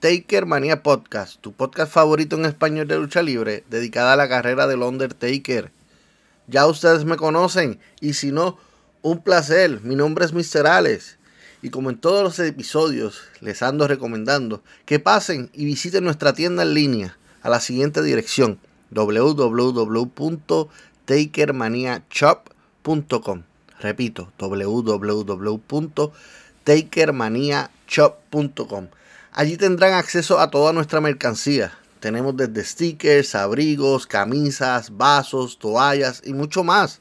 Taker Manía Podcast, tu podcast favorito en español de lucha libre, dedicada a la carrera del Undertaker. Ya ustedes me conocen y si no, un placer. Mi nombre es Mr. Alex y como en todos los episodios les ando recomendando que pasen y visiten nuestra tienda en línea a la siguiente dirección www.takermaniachop.com. Repito, www.takermaniachop.com. Allí tendrán acceso a toda nuestra mercancía. Tenemos desde stickers, abrigos, camisas, vasos, toallas y mucho más.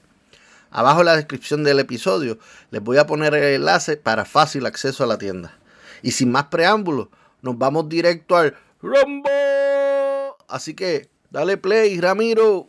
Abajo en la descripción del episodio les voy a poner el enlace para fácil acceso a la tienda. Y sin más preámbulos, nos vamos directo al Rumbo. Así que dale play, Ramiro.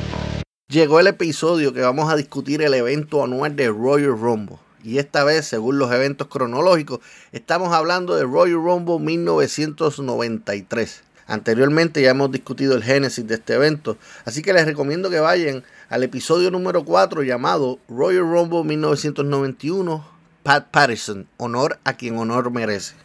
Llegó el episodio que vamos a discutir el evento anual de Royal Rumble. Y esta vez, según los eventos cronológicos, estamos hablando de Royal Rumble 1993. Anteriormente ya hemos discutido el génesis de este evento, así que les recomiendo que vayan al episodio número 4 llamado Royal Rumble 1991, Pat Patterson, honor a quien honor merece.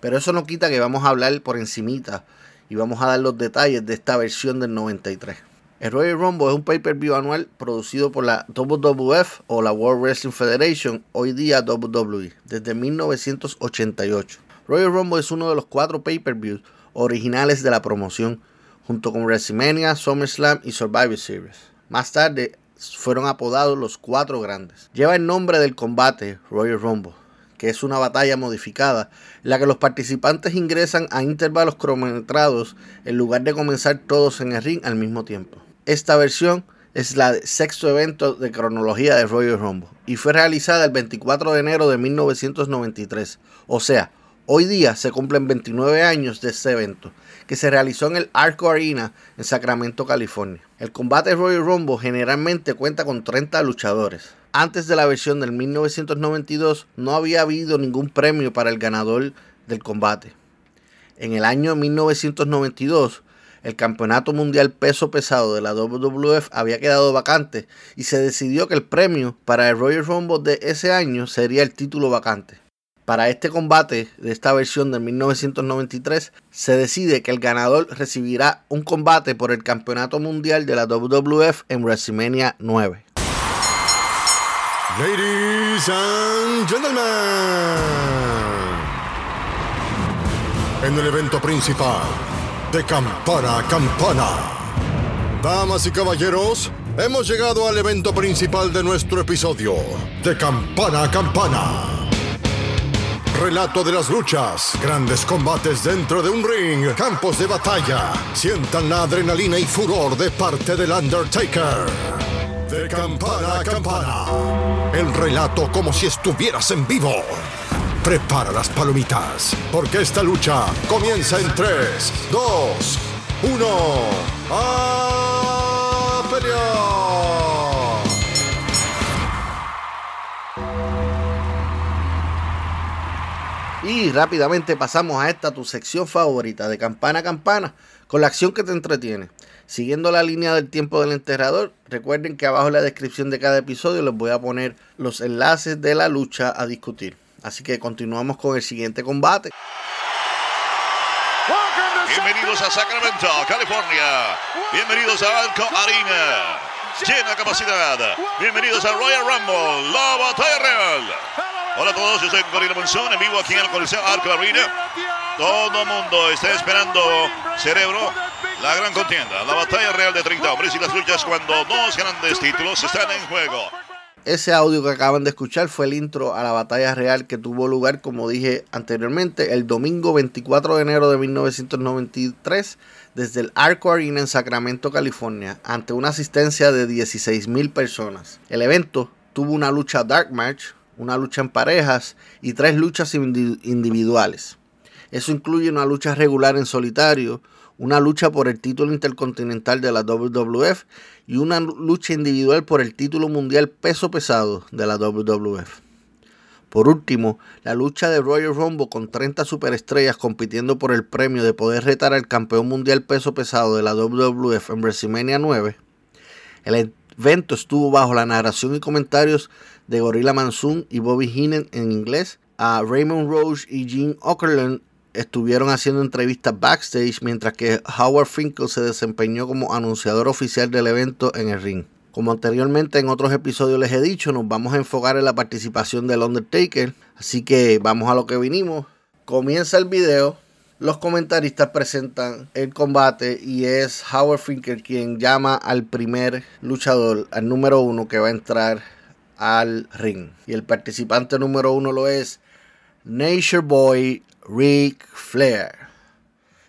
Pero eso no quita que vamos a hablar por encimita y vamos a dar los detalles de esta versión del 93. El Royal Rumble es un pay-per-view anual producido por la WWF o la World Wrestling Federation, hoy día WWE, desde 1988. Royal Rumble es uno de los cuatro pay-per-views originales de la promoción, junto con WrestleMania, SummerSlam y Survivor Series. Más tarde fueron apodados los cuatro grandes. Lleva el nombre del combate Royal Rumble, que es una batalla modificada en la que los participantes ingresan a intervalos cronometrados en lugar de comenzar todos en el ring al mismo tiempo. Esta versión es la sexto evento de cronología de Royal Rumble y fue realizada el 24 de enero de 1993. O sea, hoy día se cumplen 29 años de este evento, que se realizó en el Arco Arena en Sacramento, California. El combate Royal Rumble generalmente cuenta con 30 luchadores. Antes de la versión del 1992 no había habido ningún premio para el ganador del combate. En el año 1992 el campeonato mundial peso pesado de la WWF había quedado vacante y se decidió que el premio para el Royal Rumble de ese año sería el título vacante. Para este combate de esta versión de 1993 se decide que el ganador recibirá un combate por el campeonato mundial de la WWF en WrestleMania 9. Ladies and gentlemen, en el evento principal de campana a campana. Damas y caballeros, hemos llegado al evento principal de nuestro episodio, de campana a campana. Relato de las luchas, grandes combates dentro de un ring, campos de batalla. Sientan la adrenalina y furor de parte del Undertaker. De campana a campana. El relato como si estuvieras en vivo. Prepara las palomitas, porque esta lucha comienza en 3, 2, 1. ¡A! Y rápidamente pasamos a esta tu sección favorita de campana a campana con la acción que te entretiene. Siguiendo la línea del tiempo del enterrador, recuerden que abajo en la descripción de cada episodio les voy a poner los enlaces de la lucha a discutir. Así que continuamos con el siguiente combate. Bienvenidos a Sacramento, California. Bienvenidos a Alco Arena. Llena capacidad. Bienvenidos a Royal Rumble, la batalla real. Hola a todos, yo soy Corina Monzón, en vivo aquí en el Coliseo Arco Arena. Todo mundo está esperando, cerebro, la gran contienda, la batalla real de 30 hombres y las luchas cuando dos grandes títulos están en juego. Ese audio que acaban de escuchar fue el intro a la batalla real que tuvo lugar, como dije anteriormente, el domingo 24 de enero de 1993 desde el Arco Arena en Sacramento, California, ante una asistencia de 16.000 personas. El evento tuvo una lucha Dark Match, una lucha en parejas y tres luchas individuales. Eso incluye una lucha regular en solitario, una lucha por el título intercontinental de la WWF y una lucha individual por el título mundial peso pesado de la WWF. Por último, la lucha de Royal Rumble con 30 superestrellas compitiendo por el premio de poder retar al campeón mundial peso pesado de la WWF en WrestleMania 9. El evento estuvo bajo la narración y comentarios de Gorilla Monsoon y Bobby Heenan en inglés, a Raymond Roach y Gene Okerlund estuvieron haciendo entrevistas backstage mientras que Howard Finkel se desempeñó como anunciador oficial del evento en el ring. Como anteriormente en otros episodios les he dicho, nos vamos a enfocar en la participación del Undertaker. Así que vamos a lo que vinimos. Comienza el video. Los comentaristas presentan el combate y es Howard Finkel quien llama al primer luchador, al número uno que va a entrar al ring. Y el participante número uno lo es Nature Boy Ric Flair,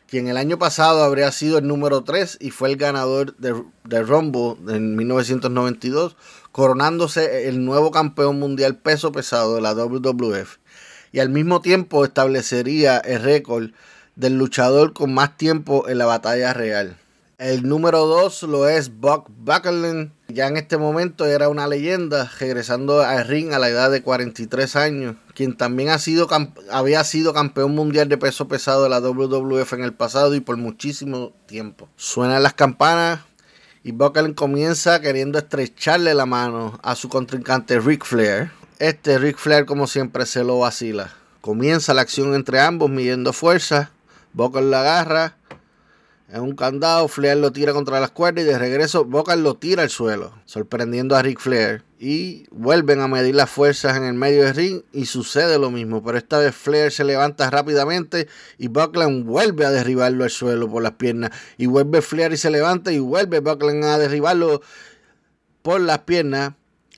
quien el año pasado habría sido el número 3 y fue el ganador de, de Rumble en 1992, coronándose el nuevo campeón mundial peso pesado de la WWF. Y al mismo tiempo establecería el récord del luchador con más tiempo en la batalla real. El número 2 lo es Buck Buckland. Ya en este momento era una leyenda, regresando al ring a la edad de 43 años, quien también ha sido, había sido campeón mundial de peso pesado de la WWF en el pasado y por muchísimo tiempo. Suenan las campanas y Buckland comienza queriendo estrecharle la mano a su contrincante Ric Flair. Este Ric Flair como siempre se lo vacila. Comienza la acción entre ambos midiendo fuerza. Buckland la agarra en un candado, Flair lo tira contra las cuerdas y de regreso Boca lo tira al suelo, sorprendiendo a Ric Flair. Y vuelven a medir las fuerzas en el medio del ring y sucede lo mismo, pero esta vez Flair se levanta rápidamente y Buckland vuelve a derribarlo al suelo por las piernas. Y vuelve Flair y se levanta y vuelve Buckland a derribarlo por las piernas.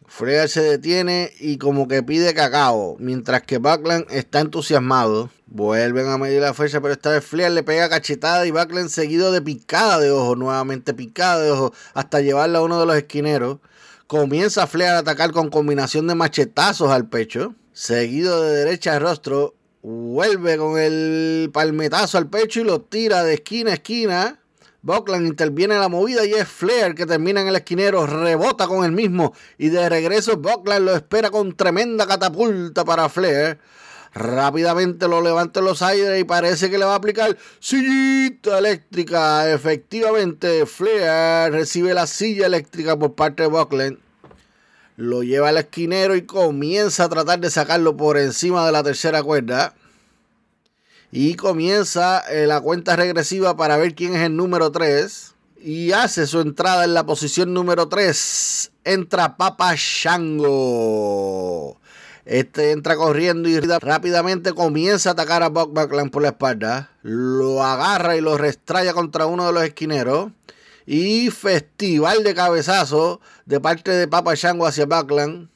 Flair se detiene y como que pide cacao, mientras que Buckland está entusiasmado. Vuelven a medir la fuerza, pero esta vez Flair le pega cachetada y Buckland seguido de picada de ojo, nuevamente picada de ojo, hasta llevarla a uno de los esquineros. Comienza Flair a atacar con combinación de machetazos al pecho, seguido de derecha al rostro. Vuelve con el palmetazo al pecho y lo tira de esquina a esquina. Buckland interviene en la movida y es Flair que termina en el esquinero, rebota con el mismo y de regreso Buckland lo espera con tremenda catapulta para Flair. Rápidamente lo levanta en los aires y parece que le va a aplicar sillita eléctrica. Efectivamente, Flair recibe la silla eléctrica por parte de Buckland. Lo lleva al esquinero y comienza a tratar de sacarlo por encima de la tercera cuerda. Y comienza eh, la cuenta regresiva para ver quién es el número 3. Y hace su entrada en la posición número 3. Entra Papa Shango. Este entra corriendo y rápidamente comienza a atacar a Buck Buckland por la espalda. Lo agarra y lo restraya contra uno de los esquineros. Y festival de cabezazo de parte de Papa Shango hacia Buckland.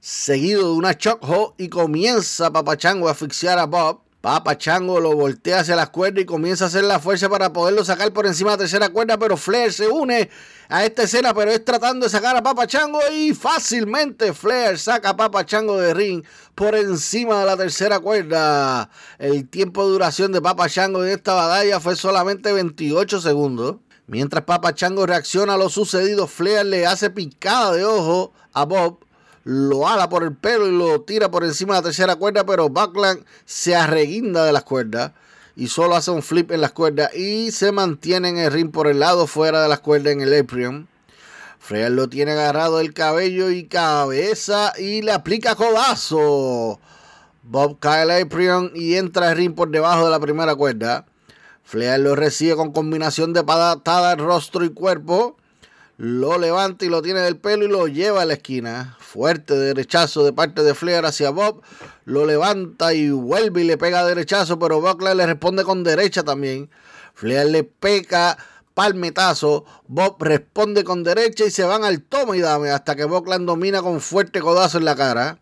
Seguido de una chokehold y comienza Papa Chango a asfixiar a Bob. Papa Chango lo voltea hacia las cuerdas y comienza a hacer la fuerza para poderlo sacar por encima de la tercera cuerda, pero Flair se une a esta escena, pero es tratando de sacar a Papa Chango y fácilmente Flair saca a Papa Chango de ring por encima de la tercera cuerda. El tiempo de duración de Papa Chango en esta batalla fue solamente 28 segundos. Mientras Papa Chango reacciona a lo sucedido, Flair le hace picada de ojo a Bob lo ala por el pelo y lo tira por encima de la tercera cuerda, pero Buckland se arreguinda de las cuerdas y solo hace un flip en las cuerdas y se mantiene en el ring por el lado fuera de las cuerdas en el apron. Flair lo tiene agarrado el cabello y cabeza y le aplica codazo. Bob cae el apron y entra el ring por debajo de la primera cuerda. Flair lo recibe con combinación de patada, rostro y cuerpo. Lo levanta y lo tiene del pelo y lo lleva a la esquina. Fuerte derechazo de parte de Flair hacia Bob. Lo levanta y vuelve y le pega derechazo, pero Buckler le responde con derecha también. Flair le pega palmetazo. Bob responde con derecha y se van al toma y dame hasta que Buckland domina con fuerte codazo en la cara.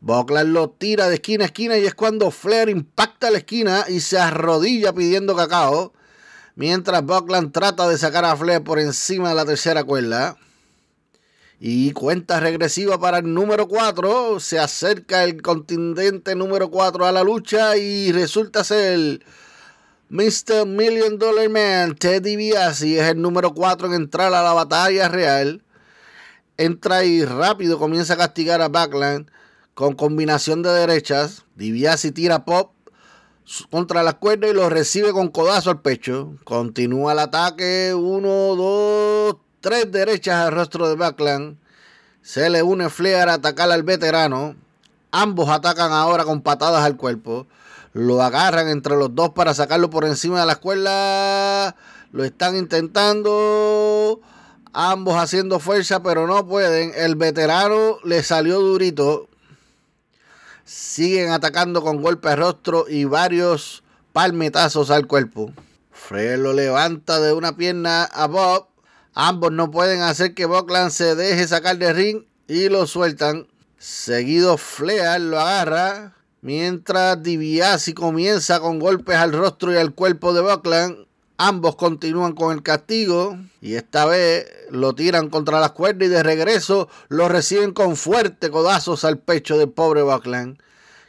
Buckland lo tira de esquina a esquina y es cuando Flair impacta la esquina y se arrodilla pidiendo cacao. Mientras Buckland trata de sacar a Flair por encima de la tercera cuerda. Y cuenta regresiva para el número 4. Se acerca el contingente número 4 a la lucha y resulta ser Mr. Million Dollar Man, Teddy Biasi, es el número 4 en entrar a la batalla real. Entra y rápido comienza a castigar a Backland con combinación de derechas. DiBiase tira pop contra la cuerda y lo recibe con codazo al pecho. Continúa el ataque. Uno, dos, tres derechas al rostro de Backland. Se le une Flair a atacar al veterano. Ambos atacan ahora con patadas al cuerpo. Lo agarran entre los dos para sacarlo por encima de la escuela. Lo están intentando. Ambos haciendo fuerza, pero no pueden. El veterano le salió durito. Siguen atacando con golpes rostro y varios palmetazos al cuerpo. Fred lo levanta de una pierna a Bob. Ambos no pueden hacer que Buckland se deje sacar de ring y lo sueltan. Seguido Flair lo agarra. Mientras DiBiase comienza con golpes al rostro y al cuerpo de Buckland. Ambos continúan con el castigo y esta vez lo tiran contra las cuerdas y de regreso lo reciben con fuertes codazos al pecho del pobre Buckland,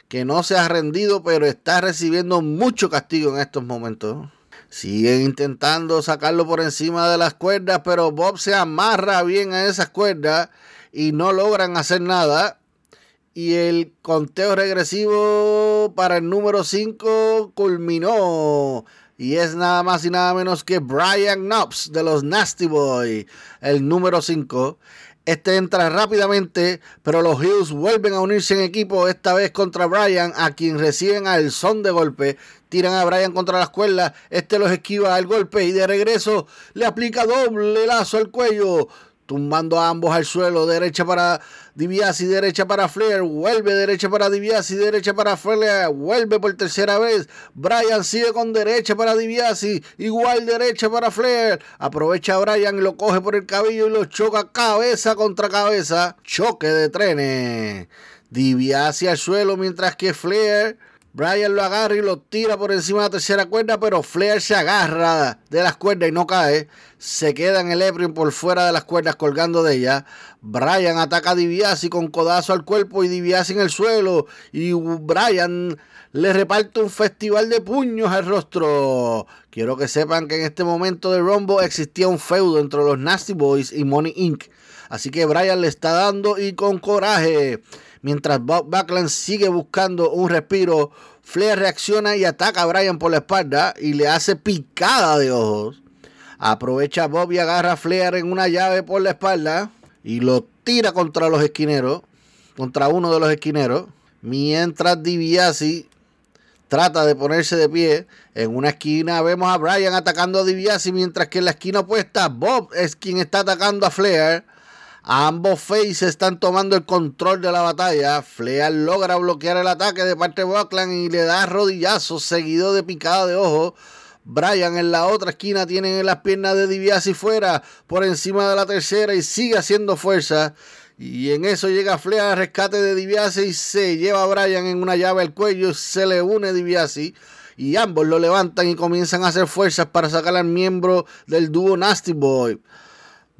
que no se ha rendido pero está recibiendo mucho castigo en estos momentos. Siguen intentando sacarlo por encima de las cuerdas, pero Bob se amarra bien a esas cuerdas y no logran hacer nada. Y el conteo regresivo para el número 5 culminó. Y es nada más y nada menos que Brian Knobs de los Nasty Boy, el número 5. Este entra rápidamente, pero los Hills vuelven a unirse en equipo, esta vez contra Brian, a quien reciben al son de golpe. Tiran a Brian contra la escuela, este los esquiva al golpe y de regreso le aplica doble lazo al cuello tumbando a ambos al suelo, derecha para Diviasi, derecha para Flair, vuelve derecha para Diviasi, derecha para Flair, vuelve por tercera vez, Brian sigue con derecha para Diviasi, igual derecha para Flair, aprovecha a Brian, lo coge por el cabello y lo choca cabeza contra cabeza, choque de trenes, Diviasi al suelo mientras que Flair Brian lo agarra y lo tira por encima de la tercera cuerda, pero Flair se agarra de las cuerdas y no cae. Se queda en el Ephraim por fuera de las cuerdas colgando de ella. Brian ataca a Diviasi con codazo al cuerpo y Diviasi en el suelo. Y Brian le reparte un festival de puños al rostro. Quiero que sepan que en este momento de Rumble existía un feudo entre los Nasty Boys y Money Inc. Así que Brian le está dando y con coraje. Mientras Bob Backlund sigue buscando un respiro, Flair reacciona y ataca a Brian por la espalda y le hace picada de ojos. Aprovecha Bob y agarra a Flair en una llave por la espalda y lo tira contra los esquineros, contra uno de los esquineros. Mientras DiBiase trata de ponerse de pie. En una esquina vemos a Brian atacando a DiBiase, mientras que en la esquina opuesta Bob es quien está atacando a Flair. Ambos faces están tomando el control de la batalla. Flair logra bloquear el ataque de parte de Buckland y le da rodillazos seguido de picada de ojo. Brian en la otra esquina tiene las piernas de DiBiase fuera por encima de la tercera y sigue haciendo fuerza. Y en eso llega Flair al rescate de DiBiase y se lleva a Brian en una llave al cuello. Se le une DiBiase y ambos lo levantan y comienzan a hacer fuerzas para sacar al miembro del dúo Nasty Boy.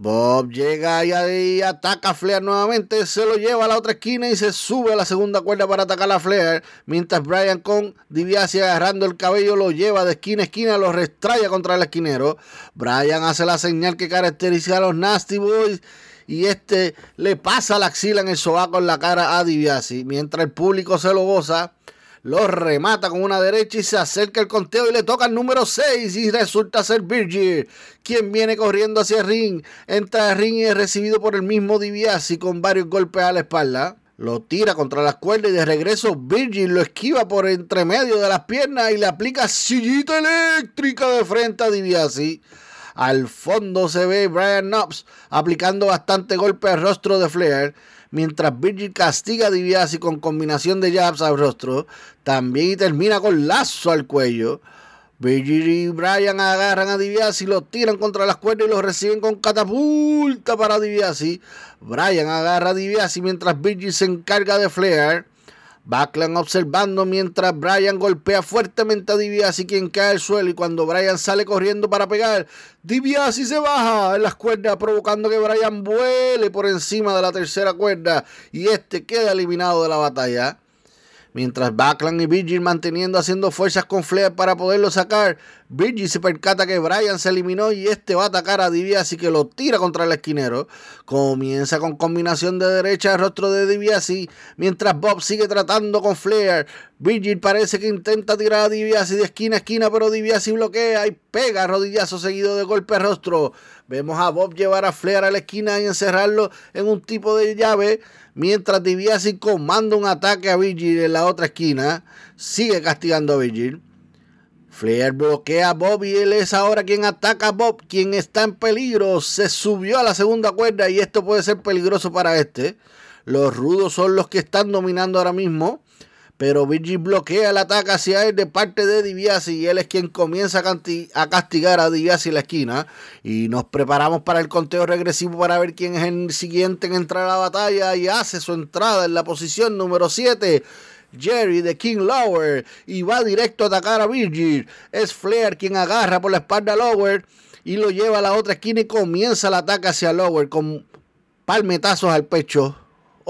Bob llega y, ataca a Flair nuevamente, se lo lleva a la otra esquina y se sube a la segunda cuerda para atacar a Flair, mientras Brian con DiBiase agarrando el cabello lo lleva de esquina a esquina, lo restraya contra el esquinero. Brian hace la señal que caracteriza a los Nasty Boys y este le pasa la axila en el sobaco en la cara a DiBiase. Mientras el público se lo goza, lo remata con una derecha y se acerca el conteo y le toca el número 6 y resulta ser Virgil, quien viene corriendo hacia ring. Entra ring y es recibido por el mismo DiBiase con varios golpes a la espalda. Lo tira contra las cuerdas y de regreso Virgil lo esquiva por entre medio de las piernas y le aplica sillita eléctrica de frente a DiBiase. Al fondo se ve Brian Knobs aplicando bastante golpe al rostro de Flair mientras Virgil castiga a DiBiase con combinación de jabs al rostro, también termina con lazo al cuello. Virgil y Brian agarran a DiBiase y lo tiran contra las cuerdas y lo reciben con catapulta para DiBiase. Brian agarra a DiBiase mientras Virgil se encarga de Flair. Backlund observando mientras Brian golpea fuertemente a DiBiase quien cae al suelo y cuando Brian sale corriendo para pegar, DiBiase se baja en las cuerdas provocando que Brian vuele por encima de la tercera cuerda y este queda eliminado de la batalla. Mientras Backlund y Virgil manteniendo haciendo fuerzas con Flair para poderlo sacar, Virgil se percata que Brian se eliminó y este va a atacar a DiBiase que lo tira contra el esquinero. Comienza con combinación de derecha al rostro de DiBiase mientras Bob sigue tratando con Flair. Virgil parece que intenta tirar a DiBiase de esquina a esquina pero DiBiase bloquea y pega rodillazo seguido de golpe al rostro. Vemos a Bob llevar a Flair a la esquina y encerrarlo en un tipo de llave mientras DiBiase comanda un ataque a Virgil en la otra esquina. Sigue castigando a Virgil. Flair bloquea a Bob y él es ahora quien ataca a Bob, quien está en peligro. Se subió a la segunda cuerda y esto puede ser peligroso para este. Los rudos son los que están dominando ahora mismo. Pero Virgil bloquea el ataque hacia él de parte de DiBiase y él es quien comienza a castigar a DiBiase en la esquina. Y nos preparamos para el conteo regresivo para ver quién es el siguiente en entrar a la batalla y hace su entrada en la posición número 7. Jerry de King Lower y va directo a atacar a Virgil. Es Flair quien agarra por la espalda a Lower y lo lleva a la otra esquina y comienza el ataque hacia Lower con palmetazos al pecho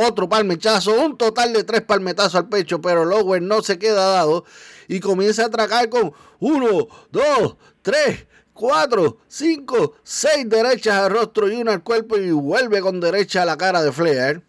otro palmechazo, un total de tres palmetazos al pecho, pero Lower no se queda dado y comienza a atracar con uno, dos, tres, cuatro, cinco, seis derechas al rostro y una al cuerpo y vuelve con derecha a la cara de Flair.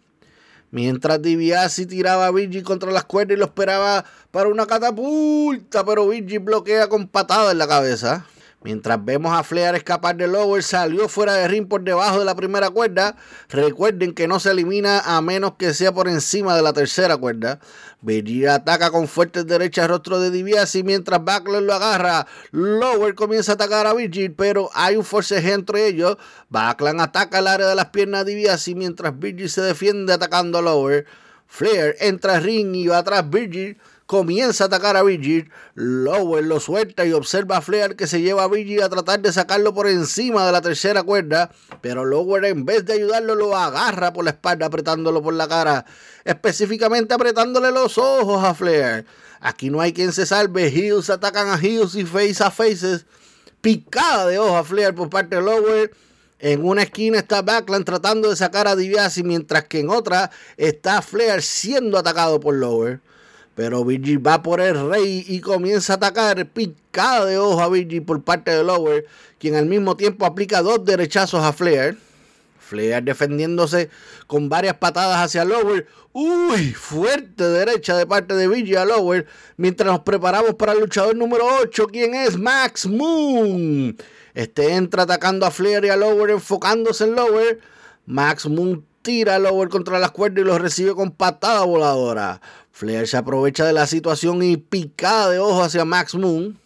Mientras DiBiase tiraba a Virgil contra las cuerdas y lo esperaba para una catapulta, pero Virgil bloquea con patada en la cabeza. Mientras vemos a Flair escapar de Lower, salió fuera de ring por debajo de la primera cuerda. Recuerden que no se elimina a menos que sea por encima de la tercera cuerda. Virgil ataca con fuertes derechas rostro de DiBiase mientras Backlund lo agarra. Lower comienza a atacar a Virgil, pero hay un forceje entre ellos. Backlund ataca el área de las piernas de DiBiase mientras Virgil se defiende atacando a Lower. Flair entra al ring y va atrás Virgil comienza a atacar a Virgil. Lower lo suelta y observa a Flair que se lleva a Virgil a tratar de sacarlo por encima de la tercera cuerda. Pero Lower en vez de ayudarlo lo agarra por la espalda apretándolo por la cara. Específicamente apretándole los ojos a Flair. Aquí no hay quien se salve. Heels atacan a Heels y face a faces. Picada de ojo a Flair por parte de Lower. En una esquina está Backland tratando de sacar a DiBiase, mientras que en otra está Flair siendo atacado por Lower. Pero Virgil va por el rey y comienza a atacar picada de ojo a Virgil por parte de Lower, quien al mismo tiempo aplica dos derechazos a Flair. Flair defendiéndose con varias patadas hacia Lower. Uy, fuerte derecha de parte de Virgil a Lower. Mientras nos preparamos para el luchador número 8, quien es Max Moon. Este entra atacando a Flair y a Lower, enfocándose en Lower. Max Moon tira a Lower contra las cuerdas y lo recibe con patada voladora. Flair se aprovecha de la situación y picada de ojo hacia Max Moon.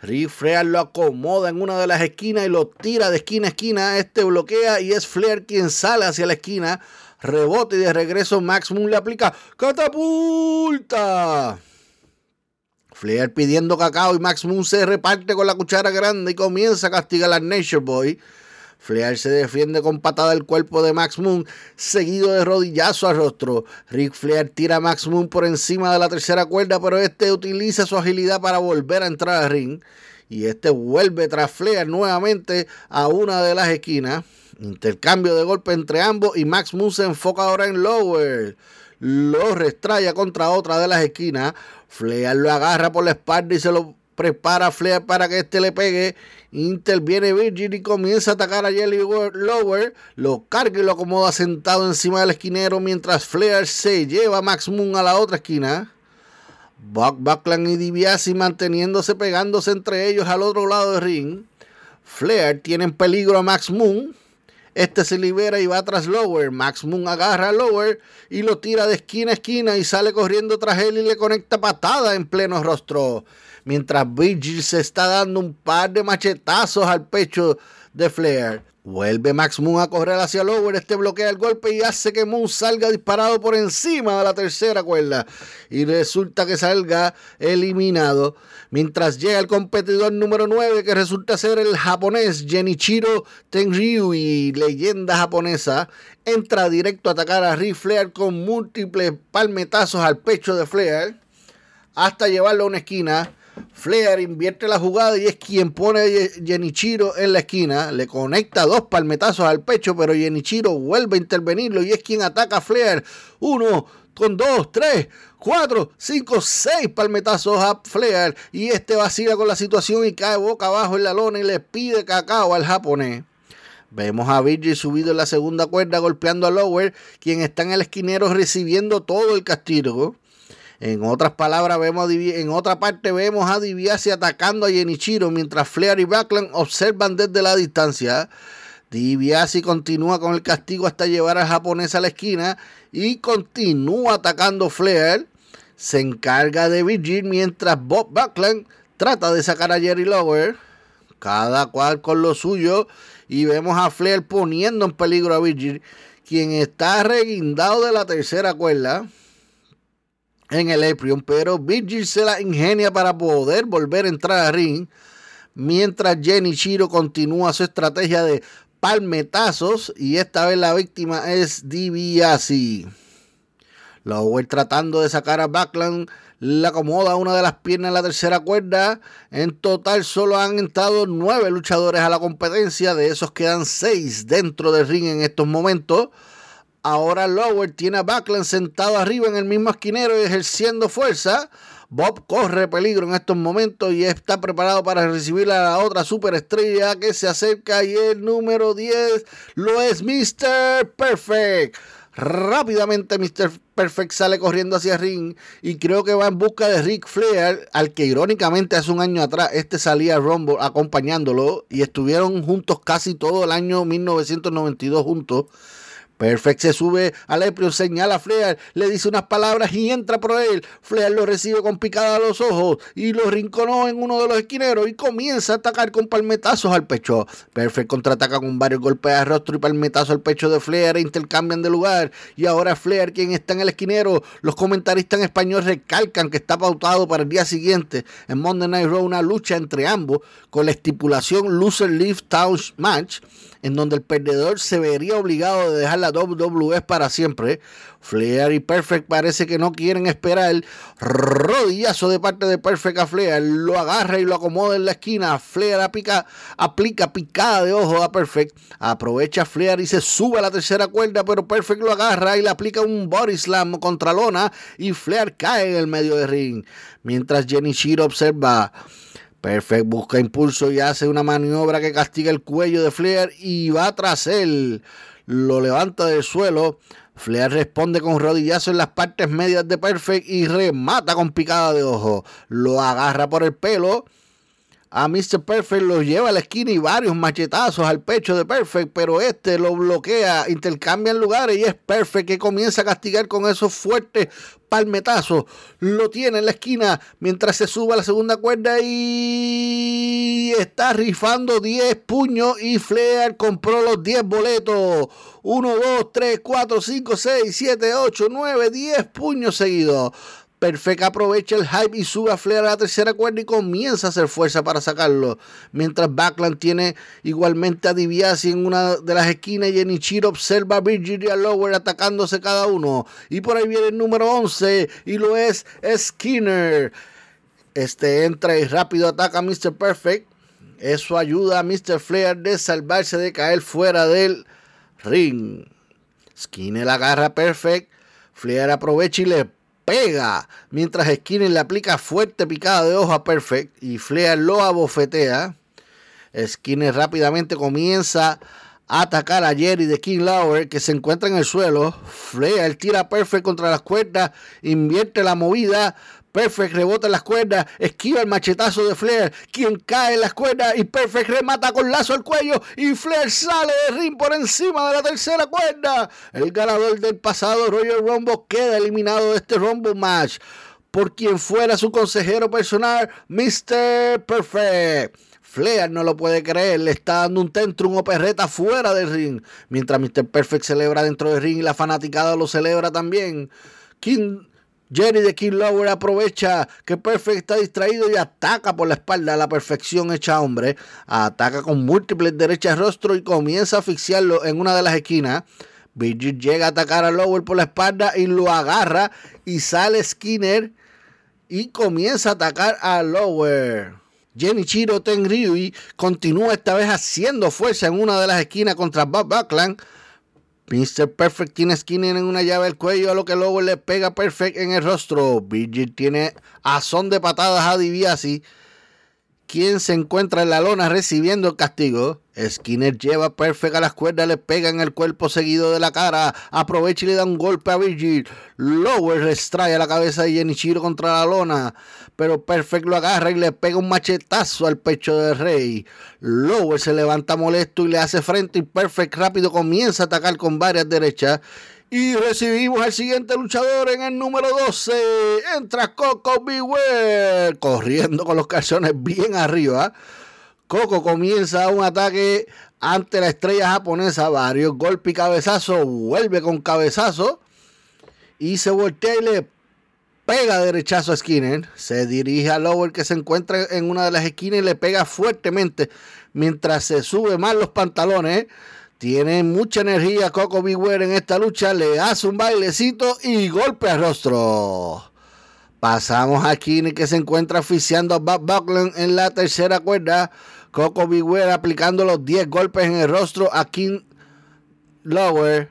Rick Flair lo acomoda en una de las esquinas y lo tira de esquina a esquina. Este bloquea y es Flair quien sale hacia la esquina. Rebote y de regreso Max Moon le aplica catapulta. Flair pidiendo cacao y Max Moon se reparte con la cuchara grande y comienza a castigar al Nature Boy. Flair se defiende con patada el cuerpo de Max Moon, seguido de rodillazo al rostro. Rick Flair tira a Max Moon por encima de la tercera cuerda, pero este utiliza su agilidad para volver a entrar al ring. Y este vuelve tras Flair nuevamente a una de las esquinas. Intercambio de golpe entre ambos y Max Moon se enfoca ahora en Lower. Lo restraya contra otra de las esquinas. Flair lo agarra por la espalda y se lo prepara Flair para que este le pegue. Interviene Virgil y comienza a atacar a Jelly Lower. Lo carga y lo acomoda sentado encima del esquinero mientras Flair se lleva a Max Moon a la otra esquina. Buck Buckland y DiBiase manteniéndose pegándose entre ellos al otro lado del ring. Flair tiene en peligro a Max Moon. Este se libera y va tras Lower. Max Moon agarra a Lower y lo tira de esquina a esquina y sale corriendo tras él y le conecta patada en pleno rostro. Mientras Virgil se está dando un par de machetazos al pecho de Flair. Vuelve Max Moon a correr hacia Lower. Este bloquea el golpe y hace que Moon salga disparado por encima de la tercera cuerda. Y resulta que salga eliminado. Mientras llega el competidor número 9, que resulta ser el japonés Genichiro Tenryu y leyenda japonesa, entra directo a atacar a Ric Flair con múltiples palmetazos al pecho de Flair hasta llevarlo a una esquina Flair invierte la jugada y es quien pone a Genichiro en la esquina. Le conecta dos palmetazos al pecho, pero Genichiro vuelve a intervenirlo y es quien ataca a Flair. Uno, con dos, tres, cuatro, cinco, seis palmetazos a Flair. Y este vacila con la situación y cae boca abajo en la lona y le pide cacao al japonés. Vemos a Virgil subido en la segunda cuerda golpeando a Lower, quien está en el esquinero recibiendo todo el castigo. En otras palabras, vemos en otra parte vemos a DiBiase atacando a Genichiro mientras Flair y Backlund observan desde la distancia. DiBiase continúa con el castigo hasta llevar al japonés a la esquina y continúa atacando Flair. Se encarga de Virgil mientras Bob Backlund trata de sacar a Jerry Lower. Cada cual con lo suyo. Y vemos a Flair poniendo en peligro a Virgil, quien está reguindado de la tercera cuerda en el Eprion, pero Virgil se la ingenia para poder volver a entrar a ring, mientras Jenny Chiro continúa su estrategia de palmetazos y esta vez la víctima es DiBiase. Lower tratando de sacar a Backland le acomoda una de las piernas en la tercera cuerda. En total solo han entrado nueve luchadores a la competencia, de esos quedan seis dentro del ring en estos momentos. Ahora Lower tiene a Backlund sentado arriba en el mismo esquinero y ejerciendo fuerza. Bob corre peligro en estos momentos y está preparado para recibir a la otra superestrella que se acerca y el número 10 lo es Mr. Perfect. Rápidamente Mr. Perfect sale corriendo hacia ring y creo que va en busca de Rick Flair, al que irónicamente hace un año atrás este salía a Rumble acompañándolo y estuvieron juntos casi todo el año 1992 juntos. Perfect se sube al Eprion, señala a Flair, le dice unas palabras y entra por él. Flair lo recibe con picada a los ojos y lo rinconó en uno de los esquineros y comienza a atacar con palmetazos al pecho. Perfect contraataca con varios golpes de rostro y palmetazos al pecho de Flair e intercambian de lugar. Y ahora Flair, quien está en el esquinero, los comentaristas en español recalcan que está pautado para el día siguiente en Monday Night Raw una lucha entre ambos con la estipulación Loser Leave Town Match en donde el perdedor se vería obligado de dejar la WWE para siempre. Flair y Perfect parece que no quieren esperar. Rodillazo de parte de Perfect a Flair. Lo agarra y lo acomoda en la esquina. Flair aplica, aplica picada de ojo a Perfect. Aprovecha Flair y se sube a la tercera cuerda, pero Perfect lo agarra y le aplica un body slam contra Lona y Flair cae en el medio de ring. Mientras Jenny Shiro observa. Perfect busca impulso y hace una maniobra que castiga el cuello de Flair y va tras él. Lo levanta del suelo. Flair responde con rodillazo en las partes medias de Perfect y remata con picada de ojo. Lo agarra por el pelo a Mr. Perfect lo lleva a la esquina y varios machetazos al pecho de Perfect, pero este lo bloquea, intercambian lugares y es Perfect que comienza a castigar con esos fuertes palmetazos. Lo tiene en la esquina mientras se sube a la segunda cuerda y está rifando 10 puños y Flair compró los 10 boletos. 1, 2, 3, 4, 5, 6, 7, 8, 9, 10 puños seguidos. Perfect aprovecha el hype y sube a Flair a la tercera cuerda y comienza a hacer fuerza para sacarlo. Mientras Backland tiene igualmente a DiBiase en una de las esquinas y Genichiro observa a Virginia Lower atacándose cada uno. Y por ahí viene el número 11 y lo es Skinner. Este entra y rápido ataca a Mr. Perfect. Eso ayuda a Mr. Flair de salvarse de caer fuera del ring. Skinner agarra Perfect. Flair aprovecha y le pega, mientras Skinner le aplica fuerte picada de ojo a Perfect y Flair lo abofetea. Skinner rápidamente comienza a atacar a Jerry de King Lauer que se encuentra en el suelo. Flair tira Perfect contra las cuerdas, invierte la movida, Perfect rebota las cuerdas, esquiva el machetazo de Flair, quien cae en las cuerdas y Perfect remata con lazo al cuello y Flair sale de ring por encima de la tercera cuerda. El ganador del pasado Royal Rumble queda eliminado de este Rumble match por quien fuera su consejero personal, Mr. Perfect. Flair no lo puede creer, le está dando un tentrum o perreta fuera del ring, mientras Mr. Perfect celebra dentro del ring y la fanaticada lo celebra también. Jerry de King Lower aprovecha que Perfect está distraído y ataca por la espalda a la perfección hecha hombre. Ataca con múltiples derechas rostro y comienza a asfixiarlo en una de las esquinas. Virgil llega a atacar a Lower por la espalda y lo agarra y sale Skinner y comienza a atacar a Lower. Chiro Tenryui continúa esta vez haciendo fuerza en una de las esquinas contra Bob Buckland Mr. Perfect tiene Skinner en una llave al cuello, a lo que luego le pega Perfect en el rostro. Virgil tiene a de patadas a DiBiase quien se encuentra en la lona recibiendo el castigo. Skinner lleva Perfect a las cuerdas, le pega en el cuerpo seguido de la cara, aprovecha y le da un golpe a Virgil. Lower restrae la cabeza de Genichiro contra la lona, pero Perfect lo agarra y le pega un machetazo al pecho del rey. Lower se levanta molesto y le hace frente y Perfect rápido comienza a atacar con varias derechas. Y recibimos al siguiente luchador en el número 12. Entra Coco Beware. Corriendo con los calzones bien arriba. Coco comienza un ataque ante la estrella japonesa. Varios golpes y cabezazos. Vuelve con cabezazo. Y se voltea y le pega derechazo a Skinner. Se dirige a Lower que se encuentra en una de las esquinas y le pega fuertemente. Mientras se sube más los pantalones. Tiene mucha energía Coco Beware en esta lucha. Le hace un bailecito y golpe al rostro. Pasamos a Kine que se encuentra oficiando a Bob Buckland en la tercera cuerda. Coco Beware aplicando los 10 golpes en el rostro a King Lower,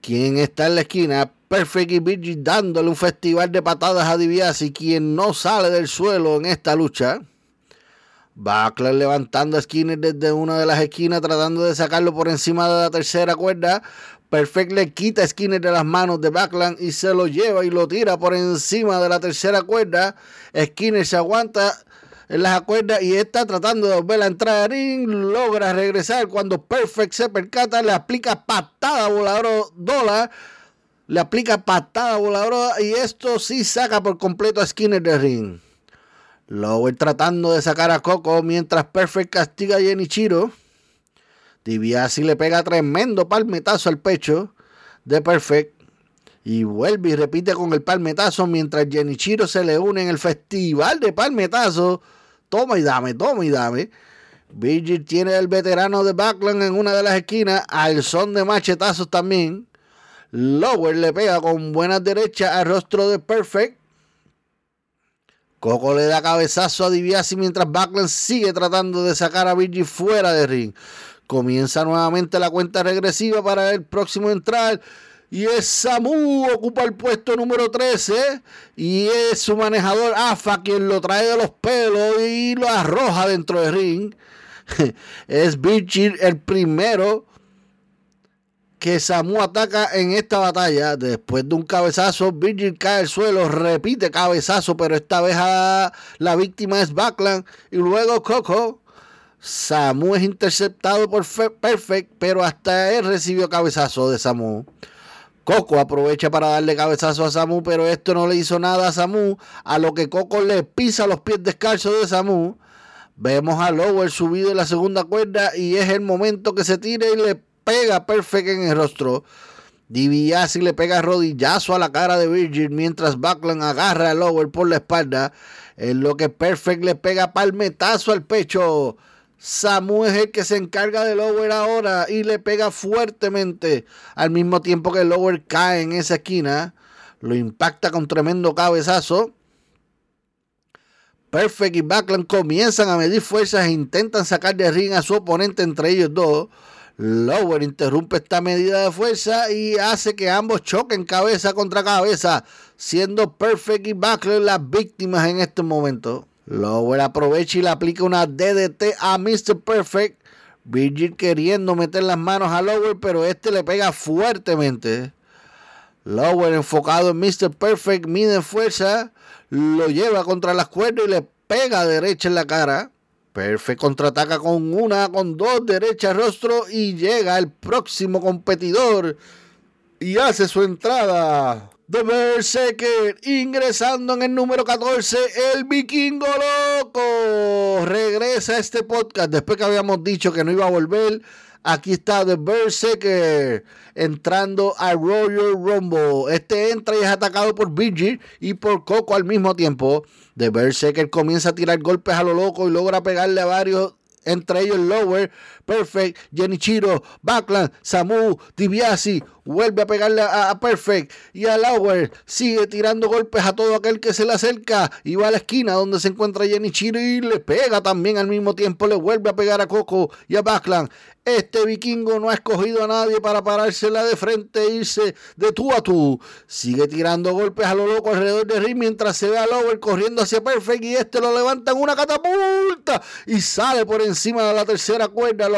quien está en la esquina. Perfect y Virgil dándole un festival de patadas a DiBiase, quien no sale del suelo en esta lucha. Buckler levantando a Skinner desde una de las esquinas tratando de sacarlo por encima de la tercera cuerda. Perfect le quita a Skinner de las manos de Backland y se lo lleva y lo tira por encima de la tercera cuerda. Skinner se aguanta en las cuerdas y está tratando de volver a entrar ring. Logra regresar cuando Perfect se percata, le aplica patada voladora dólar. Le aplica patada voladora y esto sí saca por completo a Skinner del ring. Lower tratando de sacar a Coco mientras Perfect castiga a Genichiro. DiBiase le pega tremendo palmetazo al pecho de Perfect. Y vuelve y repite con el palmetazo mientras Genichiro se le une en el festival de palmetazo. Toma y dame, toma y dame. Virgil tiene el veterano de Backland en una de las esquinas al son de machetazos también. Lower le pega con buenas derechas al rostro de Perfect. Coco le da cabezazo a DiBiase mientras Backlund sigue tratando de sacar a Virgil fuera de ring. Comienza nuevamente la cuenta regresiva para el próximo entrar. Y es Samu, ocupa el puesto número 13. Y es su manejador AFA quien lo trae de los pelos y lo arroja dentro del ring. es Virgil el primero que Samu ataca en esta batalla. Después de un cabezazo, Virgil cae al suelo, repite cabezazo, pero esta vez la víctima es Backland. Y luego Coco. Samu es interceptado por Perfect, pero hasta él recibió cabezazo de Samu. Coco aprovecha para darle cabezazo a Samu, pero esto no le hizo nada a Samu. A lo que Coco le pisa los pies descalzos de Samu. Vemos a Lower subido en la segunda cuerda y es el momento que se tira y le pega Perfect en el rostro. DiBiase le pega rodillazo a la cara de Virgil mientras Buckland agarra a Lower por la espalda. En lo que Perfect le pega palmetazo al pecho. Samu es el que se encarga de Lower ahora y le pega fuertemente al mismo tiempo que Lower cae en esa esquina. Lo impacta con tremendo cabezazo. Perfect y Buckland comienzan a medir fuerzas e intentan sacar de ring a su oponente entre ellos dos. Lower interrumpe esta medida de fuerza y hace que ambos choquen cabeza contra cabeza, siendo Perfect y Buckler las víctimas en este momento. Lower aprovecha y le aplica una DDT a Mr. Perfect. Virgil queriendo meter las manos a Lower, pero este le pega fuertemente. Lower enfocado en Mr. Perfect, mide fuerza, lo lleva contra las cuerdas y le pega derecha en la cara. Perfect contraataca con una, con dos derechas rostro y llega el próximo competidor y hace su entrada. The Berserker ingresando en el número 14, el vikingo loco. Regresa a este podcast después que habíamos dicho que no iba a volver. Aquí está The Berserker entrando a Royal Rumble. Este entra y es atacado por Virgil y por Coco al mismo tiempo. The Berserker comienza a tirar golpes a lo loco y logra pegarle a varios entre ellos Lower, Perfect, Genichiro, Backland, Samu, DiBiase, vuelve a pegarle a, Perfect y a Lower, sigue tirando golpes a todo aquel que se le acerca y va a la esquina donde se encuentra Genichiro y le pega también al mismo tiempo, le vuelve a pegar a Coco y a Backland. Este vikingo no ha escogido a nadie para parársela de frente e irse de tú a tú. Sigue tirando golpes a lo loco alrededor de ring mientras se ve a Lower corriendo hacia Perfect y este lo levanta en una catapulta y sale por encima de la tercera cuerda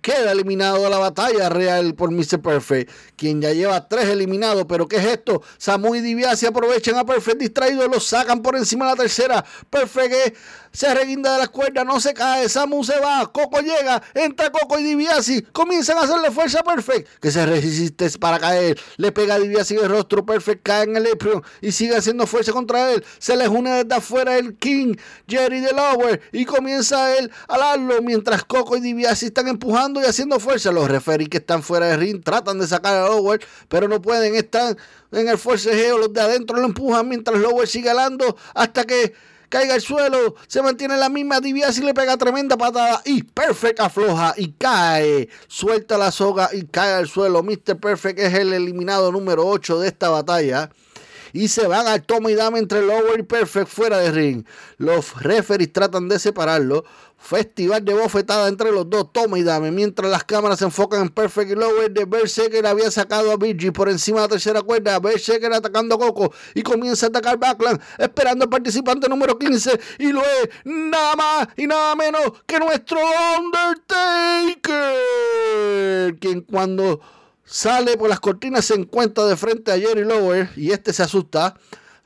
Queda eliminado de la batalla real por Mr. Perfect, quien ya lleva tres eliminados. Pero ¿qué es esto? Samu y se aprovechan a Perfect distraído, lo sacan por encima de la tercera. Perfect se reguinda de la cuerdas, no se cae. Samu se va, Coco llega, entra Coco y Diviasi, comienzan a hacerle fuerza Perfect, que se resiste para caer. Le pega a Diviasi el rostro, Perfect cae en el Eprion y sigue haciendo fuerza contra él. Se le une desde afuera el King, Jerry de Lower, y comienza él a darlo mientras Coco y Diviasi están empujando y haciendo fuerza. Los referees que están fuera de ring tratan de sacar a Lower, pero no pueden. Están en el forcejeo. Los de adentro lo empujan mientras Lower sigue alando hasta que caiga al suelo. Se mantiene la misma divia y le pega tremenda patada. Y Perfect afloja y cae. Suelta la soga y cae al suelo. Mr. Perfect es el eliminado número 8 de esta batalla y se van al toma y dame entre Lower y Perfect fuera de ring. Los referees tratan de separarlo. Festival de bofetada entre los dos, toma y dame. Mientras las cámaras se enfocan en Perfect Lower, de Berserker había sacado a Virgil por encima de la tercera cuerda. Berserker atacando a Coco y comienza a atacar Backland, esperando al participante número 15. Y lo es nada más y nada menos que nuestro Undertaker. Quien cuando sale por las cortinas, se encuentra de frente a Jerry Lower y este se asusta.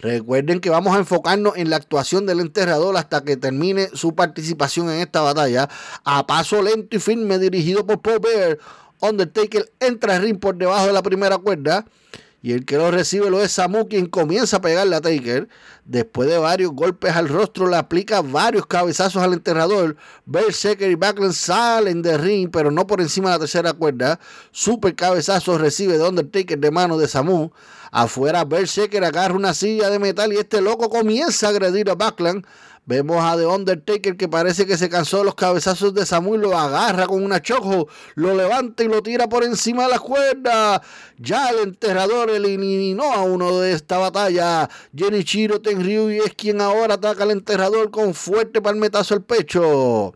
Recuerden que vamos a enfocarnos en la actuación del enterrador hasta que termine su participación en esta batalla. A paso lento y firme, dirigido por Paul Bear, Undertaker entra al ring por debajo de la primera cuerda y el que lo recibe lo es Samu, quien comienza a pegarle a Taker. Después de varios golpes al rostro, le aplica varios cabezazos al enterrador. Berserker y Backlund salen de ring, pero no por encima de la tercera cuerda. Super cabezazo recibe de Undertaker de mano de Samu. Afuera, Berserker agarra una silla de metal y este loco comienza a agredir a Backlund. Vemos a The Undertaker que parece que se cansó de los cabezazos de Samuel, lo agarra con una chojo, lo levanta y lo tira por encima de la cuerda. Ya el enterrador eliminó a uno de esta batalla. Genichiro Tenryui es quien ahora ataca al enterrador con fuerte palmetazo al pecho.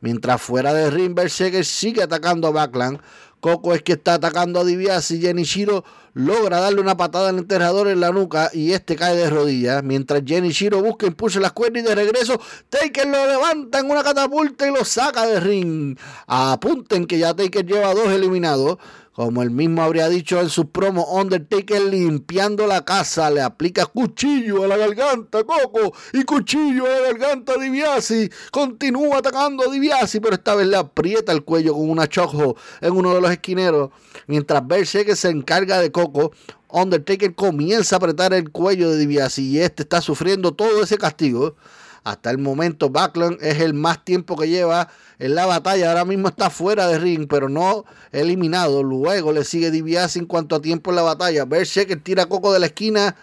Mientras fuera de ring, Berserker sigue atacando a Backland. Coco es que está atacando a Diviasi y Genichiro logra darle una patada al enterrador en la nuca y este cae de rodillas. Mientras Genichiro busca impulsa las cuerdas y de regreso, Taker lo levanta en una catapulta y lo saca de ring. Apunten que ya Taker lleva dos eliminados. Como él mismo habría dicho en su promo, Undertaker limpiando la casa, le aplica cuchillo a la garganta, Coco, y cuchillo a la garganta a Diviasi. Continúa atacando a Diviasi, pero esta vez le aprieta el cuello con una chojo en uno de los esquineros. Mientras Berserker se encarga de Coco, Undertaker comienza a apretar el cuello de Diviasi y este está sufriendo todo ese castigo. Hasta el momento, Backlund es el más tiempo que lleva en la batalla. Ahora mismo está fuera de ring, pero no eliminado. Luego le sigue DiBiase en cuanto a tiempo en la batalla. que tira Coco de la esquina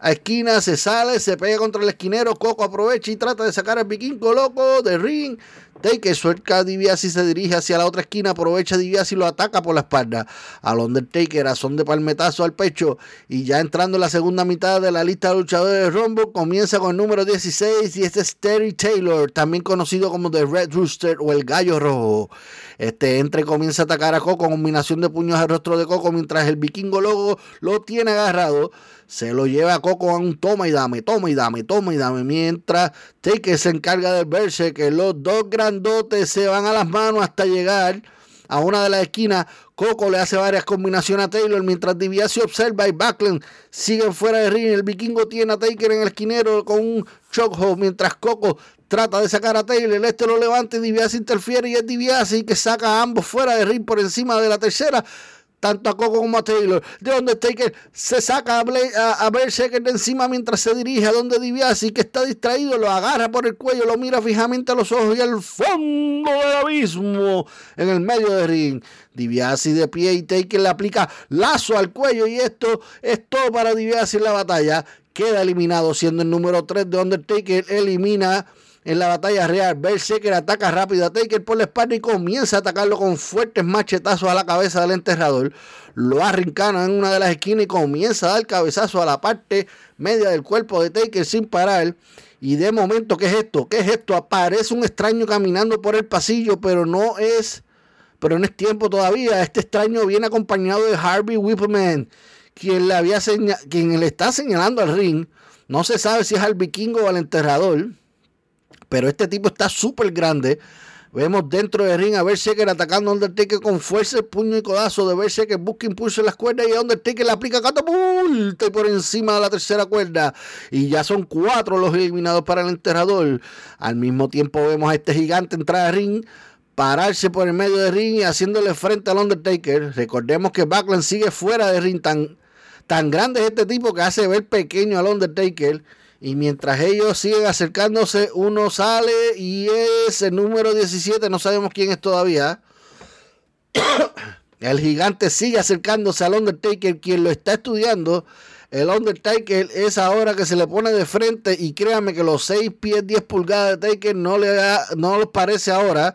a esquina, se sale, se pega contra el esquinero. Coco aprovecha y trata de sacar al vikingo loco de ring. Taker suelta a DiBiase y se dirige hacia la otra esquina, aprovecha a y lo ataca por la espalda. Al Undertaker a son de palmetazo al pecho y ya entrando en la segunda mitad de la lista de luchadores de Rumble, comienza con el número 16 y este es Terry Taylor, también conocido como The Red Rooster o el Gallo Rojo. Este entre comienza a atacar a Coco, combinación de puños al rostro de Coco mientras el vikingo logo lo tiene agarrado se lo lleva a Coco a un toma y dame, toma y dame, toma y dame. Mientras Taker se encarga de verse que los dos grandotes se van a las manos hasta llegar a una de las esquinas. Coco le hace varias combinaciones a Taylor mientras DiBiase observa y Backlund siguen fuera de ring. El vikingo tiene a Taker en el esquinero con un chokehold mientras Coco trata de sacar a Taylor. Este lo levanta y DiBiase interfiere y es DiBiase que saca a ambos fuera de ring por encima de la tercera tanto a Coco como a Taylor. De donde Taker se saca a, Blake, a, de encima mientras se dirige a donde Diviasi, que está distraído, lo agarra por el cuello, lo mira fijamente a los ojos y al fondo del abismo, en el medio del ring. Diviasi de pie y Taker le aplica lazo al cuello y esto es todo para Diviasi en la batalla. Queda eliminado siendo el número 3 de Undertaker. Elimina en la batalla real. Berserker ataca rápido a Taker por la espalda y comienza a atacarlo con fuertes machetazos a la cabeza del enterrador. Lo arrincana en una de las esquinas y comienza a dar cabezazo a la parte media del cuerpo de Taker sin parar. Y de momento, ¿qué es esto? ¿Qué es esto? Aparece un extraño caminando por el pasillo, pero no es, pero no es tiempo todavía. Este extraño viene acompañado de Harvey Whippleman, quien le, había quien le está señalando al ring. No se sabe si es al vikingo o al enterrador. Pero este tipo está súper grande. Vemos dentro del ring a Berserker atacando a Undertaker con fuerza, el puño y codazo de Berserker. Busca impulso en las cuerdas y Undertaker le aplica catapulta por encima de la tercera cuerda. Y ya son cuatro los eliminados para el enterrador. Al mismo tiempo vemos a este gigante entrar al ring pararse por el medio del ring y haciéndole frente al Undertaker. Recordemos que Backlund sigue fuera de ring. Tan, tan grande es este tipo que hace ver pequeño al Undertaker. Y mientras ellos siguen acercándose, uno sale y es el número 17, no sabemos quién es todavía. el gigante sigue acercándose al Undertaker, quien lo está estudiando. El Undertaker es ahora que se le pone de frente y créanme que los 6 pies 10 pulgadas de Taker no le no les parece ahora.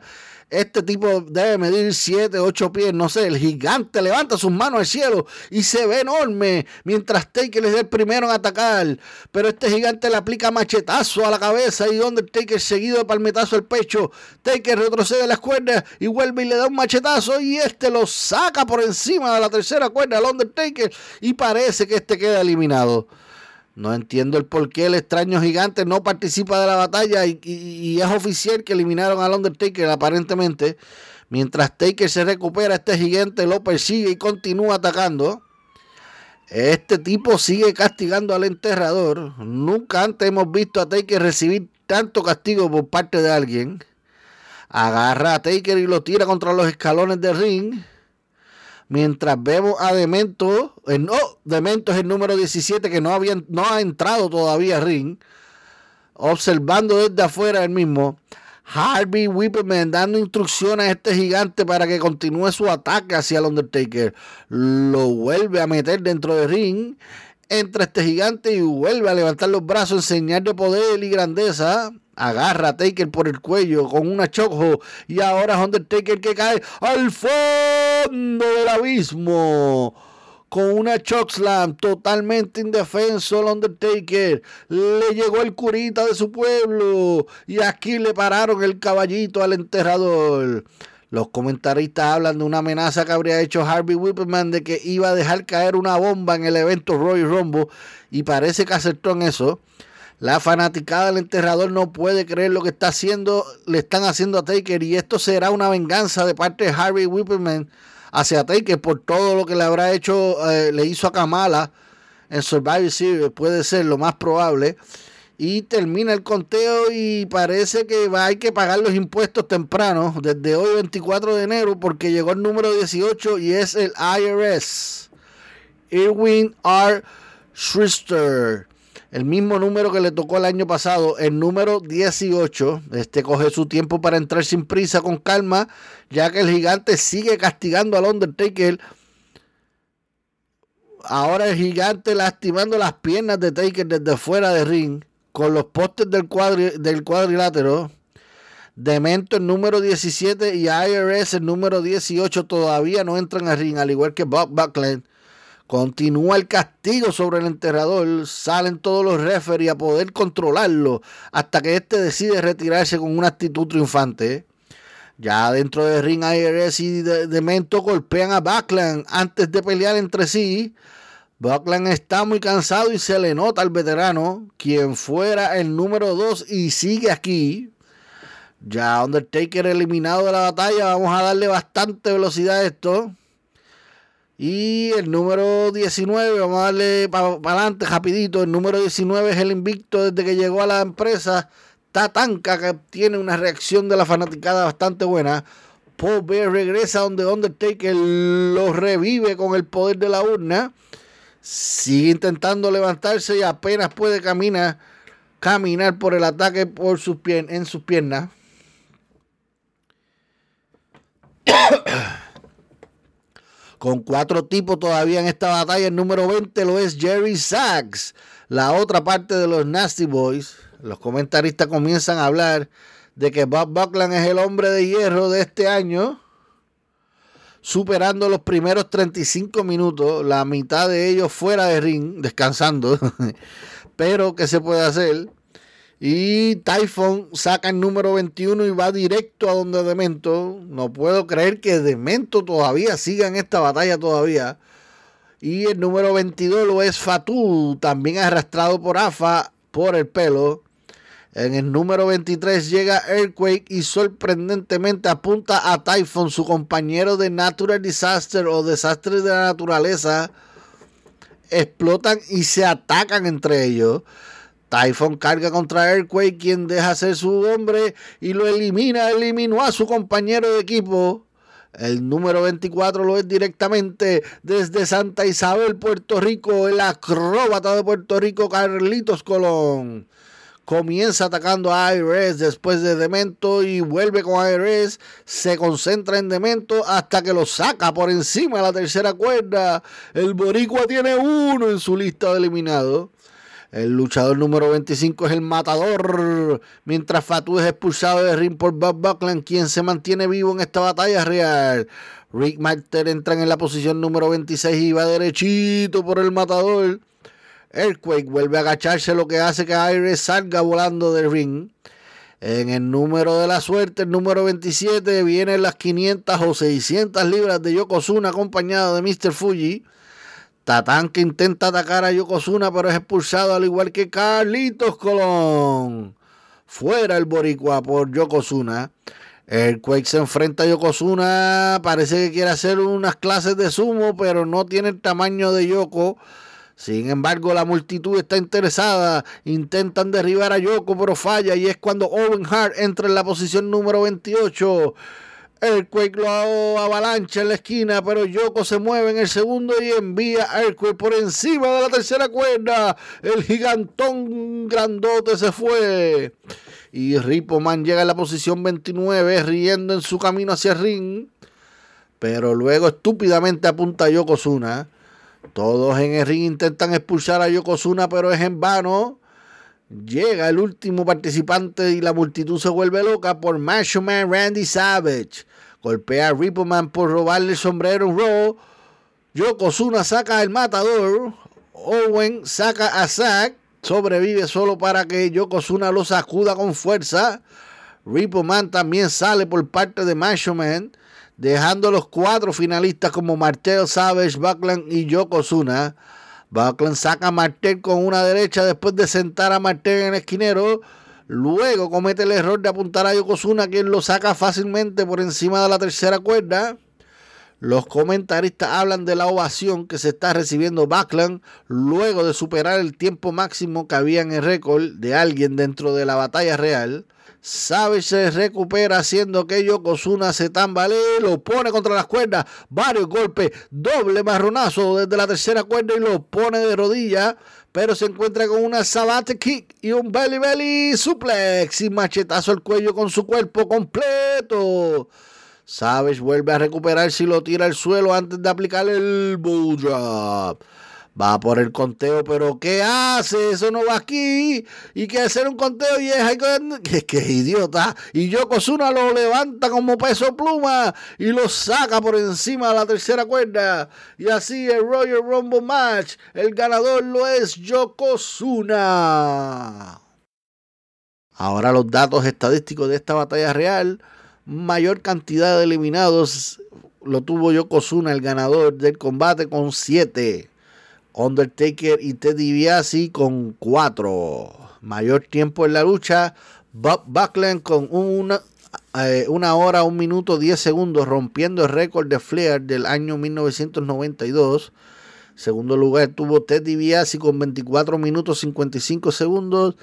Este tipo debe medir 7, 8 pies, no sé. El gigante levanta sus manos al cielo y se ve enorme mientras Taker es el primero en atacar. Pero este gigante le aplica machetazo a la cabeza y donde Taker seguido de palmetazo al pecho. Taker retrocede las cuerdas y vuelve y le da un machetazo y este lo saca por encima de la tercera cuerda al Undertaker y parece que este queda eliminado. No entiendo el por qué el extraño gigante no participa de la batalla y, es oficial que eliminaron al Undertaker aparentemente. Mientras Taker se recupera, este gigante lo persigue y continúa atacando. Este tipo sigue castigando al enterrador. Nunca antes hemos visto a Taker recibir tanto castigo por parte de alguien. Agarra a Taker y lo tira contra los escalones del ring. Mientras vemos a Demento, eh, no, Demento es el número 17 que no, había, no ha entrado todavía ring, observando desde afuera el mismo. Harvey Whippleman dando instrucciones a este gigante para que continúe su ataque hacia el Undertaker. Lo vuelve a meter dentro del ring. Entra este gigante y vuelve a levantar los brazos en señal de poder y grandeza agarra a Taker por el cuello con una choco y ahora es Undertaker que cae al fondo del abismo con una chokeslam totalmente indefenso el Undertaker. Le llegó el curita de su pueblo y aquí le pararon el caballito al enterrador. Los comentaristas hablan de una amenaza que habría hecho Harvey Whippleman de que iba a dejar caer una bomba en el evento Royal Rumble y parece que acertó en eso. La fanaticada del enterrador no puede creer lo que está haciendo, le están haciendo a Taker y esto será una venganza de parte de Harvey Whippleman hacia Taker por todo lo que le habrá hecho, eh, le hizo a Kamala en Survivor Series, puede ser lo más probable. Y termina el conteo y parece que va, hay que pagar los impuestos temprano, desde hoy 24 de enero, porque llegó el número 18 y es el IRS. Irwin R. Schrister el mismo número que le tocó el año pasado, el número 18. Este coge su tiempo para entrar sin prisa, con calma, ya que el gigante sigue castigando al Undertaker. Ahora el gigante lastimando las piernas de Taker desde fuera de ring, con los postes del, del cuadrilátero. Demento el número 17 y IRS el número 18 todavía no entran al ring, al igual que Bob Buckland. Continúa el castigo sobre el enterrador. Salen todos los referees a poder controlarlo hasta que éste decide retirarse con una actitud triunfante. Ya dentro del ring, IRS y Demento golpean a Buckland antes de pelear entre sí. Buckland está muy cansado y se le nota al veterano, quien fuera el número 2 y sigue aquí. Ya Undertaker eliminado de la batalla, vamos a darle bastante velocidad a esto. Y el número 19, vamos a darle para adelante rapidito. El número 19 es el invicto desde que llegó a la empresa. Tatanka, que tiene una reacción de la fanaticada bastante buena. Paul Bear regresa donde Undertaker lo revive con el poder de la urna. Sigue intentando levantarse y apenas puede caminar, caminar por el ataque por sus en sus piernas. Con cuatro tipos todavía en esta batalla, el número 20 lo es Jerry Sachs, la otra parte de los Nasty Boys. Los comentaristas comienzan a hablar de que Bob Buckland es el hombre de hierro de este año, superando los primeros 35 minutos, la mitad de ellos fuera de ring, descansando. Pero, ¿qué se puede hacer? Y Typhon saca el número 21 y va directo a donde Demento. No puedo creer que Demento todavía siga en esta batalla todavía. Y el número 22 lo es Fatu, también arrastrado por AFA por el pelo. En el número 23 llega Earthquake y sorprendentemente apunta a Typhon, su compañero de Natural Disaster o desastres de la naturaleza. Explotan y se atacan entre ellos. Typhon carga contra Earthquake, quien deja ser su hombre y lo elimina. Eliminó a su compañero de equipo. El número 24 lo es directamente desde Santa Isabel, Puerto Rico, el acróbata de Puerto Rico, Carlitos Colón. Comienza atacando a IRS después de Demento y vuelve con IRS. Se concentra en Demento hasta que lo saca por encima de la tercera cuerda. El Boricua tiene uno en su lista de eliminados. El luchador número 25 es el matador, mientras Fatu es expulsado de ring por Bob Buckland, quien se mantiene vivo en esta batalla real. Rick Martel entra en la posición número 26 y va derechito por el matador. Earthquake vuelve a agacharse, lo que hace que Iris salga volando del ring. En el número de la suerte, el número 27, vienen las 500 o 600 libras de Yokozuna acompañado de Mr. Fuji. Tatán que intenta atacar a Yokozuna, pero es expulsado al igual que Carlitos Colón. Fuera el boricua por Yokozuna. El Quake se enfrenta a Yokozuna. Parece que quiere hacer unas clases de sumo, pero no tiene el tamaño de Yoko. Sin embargo, la multitud está interesada. Intentan derribar a Yoko, pero falla. Y es cuando Owen Hart entra en la posición número 28. Earthquake lo avalancha en la esquina, pero Yoko se mueve en el segundo y envía a Earthquake por encima de la tercera cuerda. El gigantón grandote se fue. Y Ripoman llega a la posición 29, riendo en su camino hacia el ring. Pero luego estúpidamente apunta a Yokozuna. Todos en el ring intentan expulsar a Yokozuna, pero es en vano. Llega el último participante y la multitud se vuelve loca por Macho Man Randy Savage. Golpea a Rippleman por robarle el sombrero en Raw. Yokozuna saca el matador. Owen saca a Zack. Sobrevive solo para que Yokozuna lo sacuda con fuerza. Rippleman también sale por parte de Macho Man. Dejando los cuatro finalistas como Martel, Savage, Buckland y Yokozuna. Buckland saca a Martel con una derecha después de sentar a Martel en el esquinero. Luego comete el error de apuntar a Yokozuna, quien lo saca fácilmente por encima de la tercera cuerda. Los comentaristas hablan de la ovación que se está recibiendo Buckland luego de superar el tiempo máximo que había en el récord de alguien dentro de la batalla real. Savage se recupera haciendo que Yokozuna se tambalee, lo pone contra las cuerdas, varios golpes, doble marronazo desde la tercera cuerda y lo pone de rodilla, pero se encuentra con una sabate kick y un belly belly suplex y machetazo al cuello con su cuerpo completo. Savage vuelve a recuperarse y lo tira al suelo antes de aplicar el bull. Va por el conteo, pero ¿qué hace? Eso no va aquí. Y que hacer un conteo y es que, que idiota. Y Yokozuna lo levanta como peso pluma y lo saca por encima de la tercera cuerda. Y así el Royal Rumble match, el ganador lo es Yokozuna. Ahora los datos estadísticos de esta batalla real. Mayor cantidad de eliminados lo tuvo Yokozuna, el ganador del combate, con 7. Undertaker y Teddy DiBiase con 4. Mayor tiempo en la lucha. Bob Buckland con una, eh, una hora, un minuto, 10 segundos, rompiendo el récord de Flair del año 1992. Segundo lugar tuvo Teddy DiBiase con 24 minutos 55 segundos.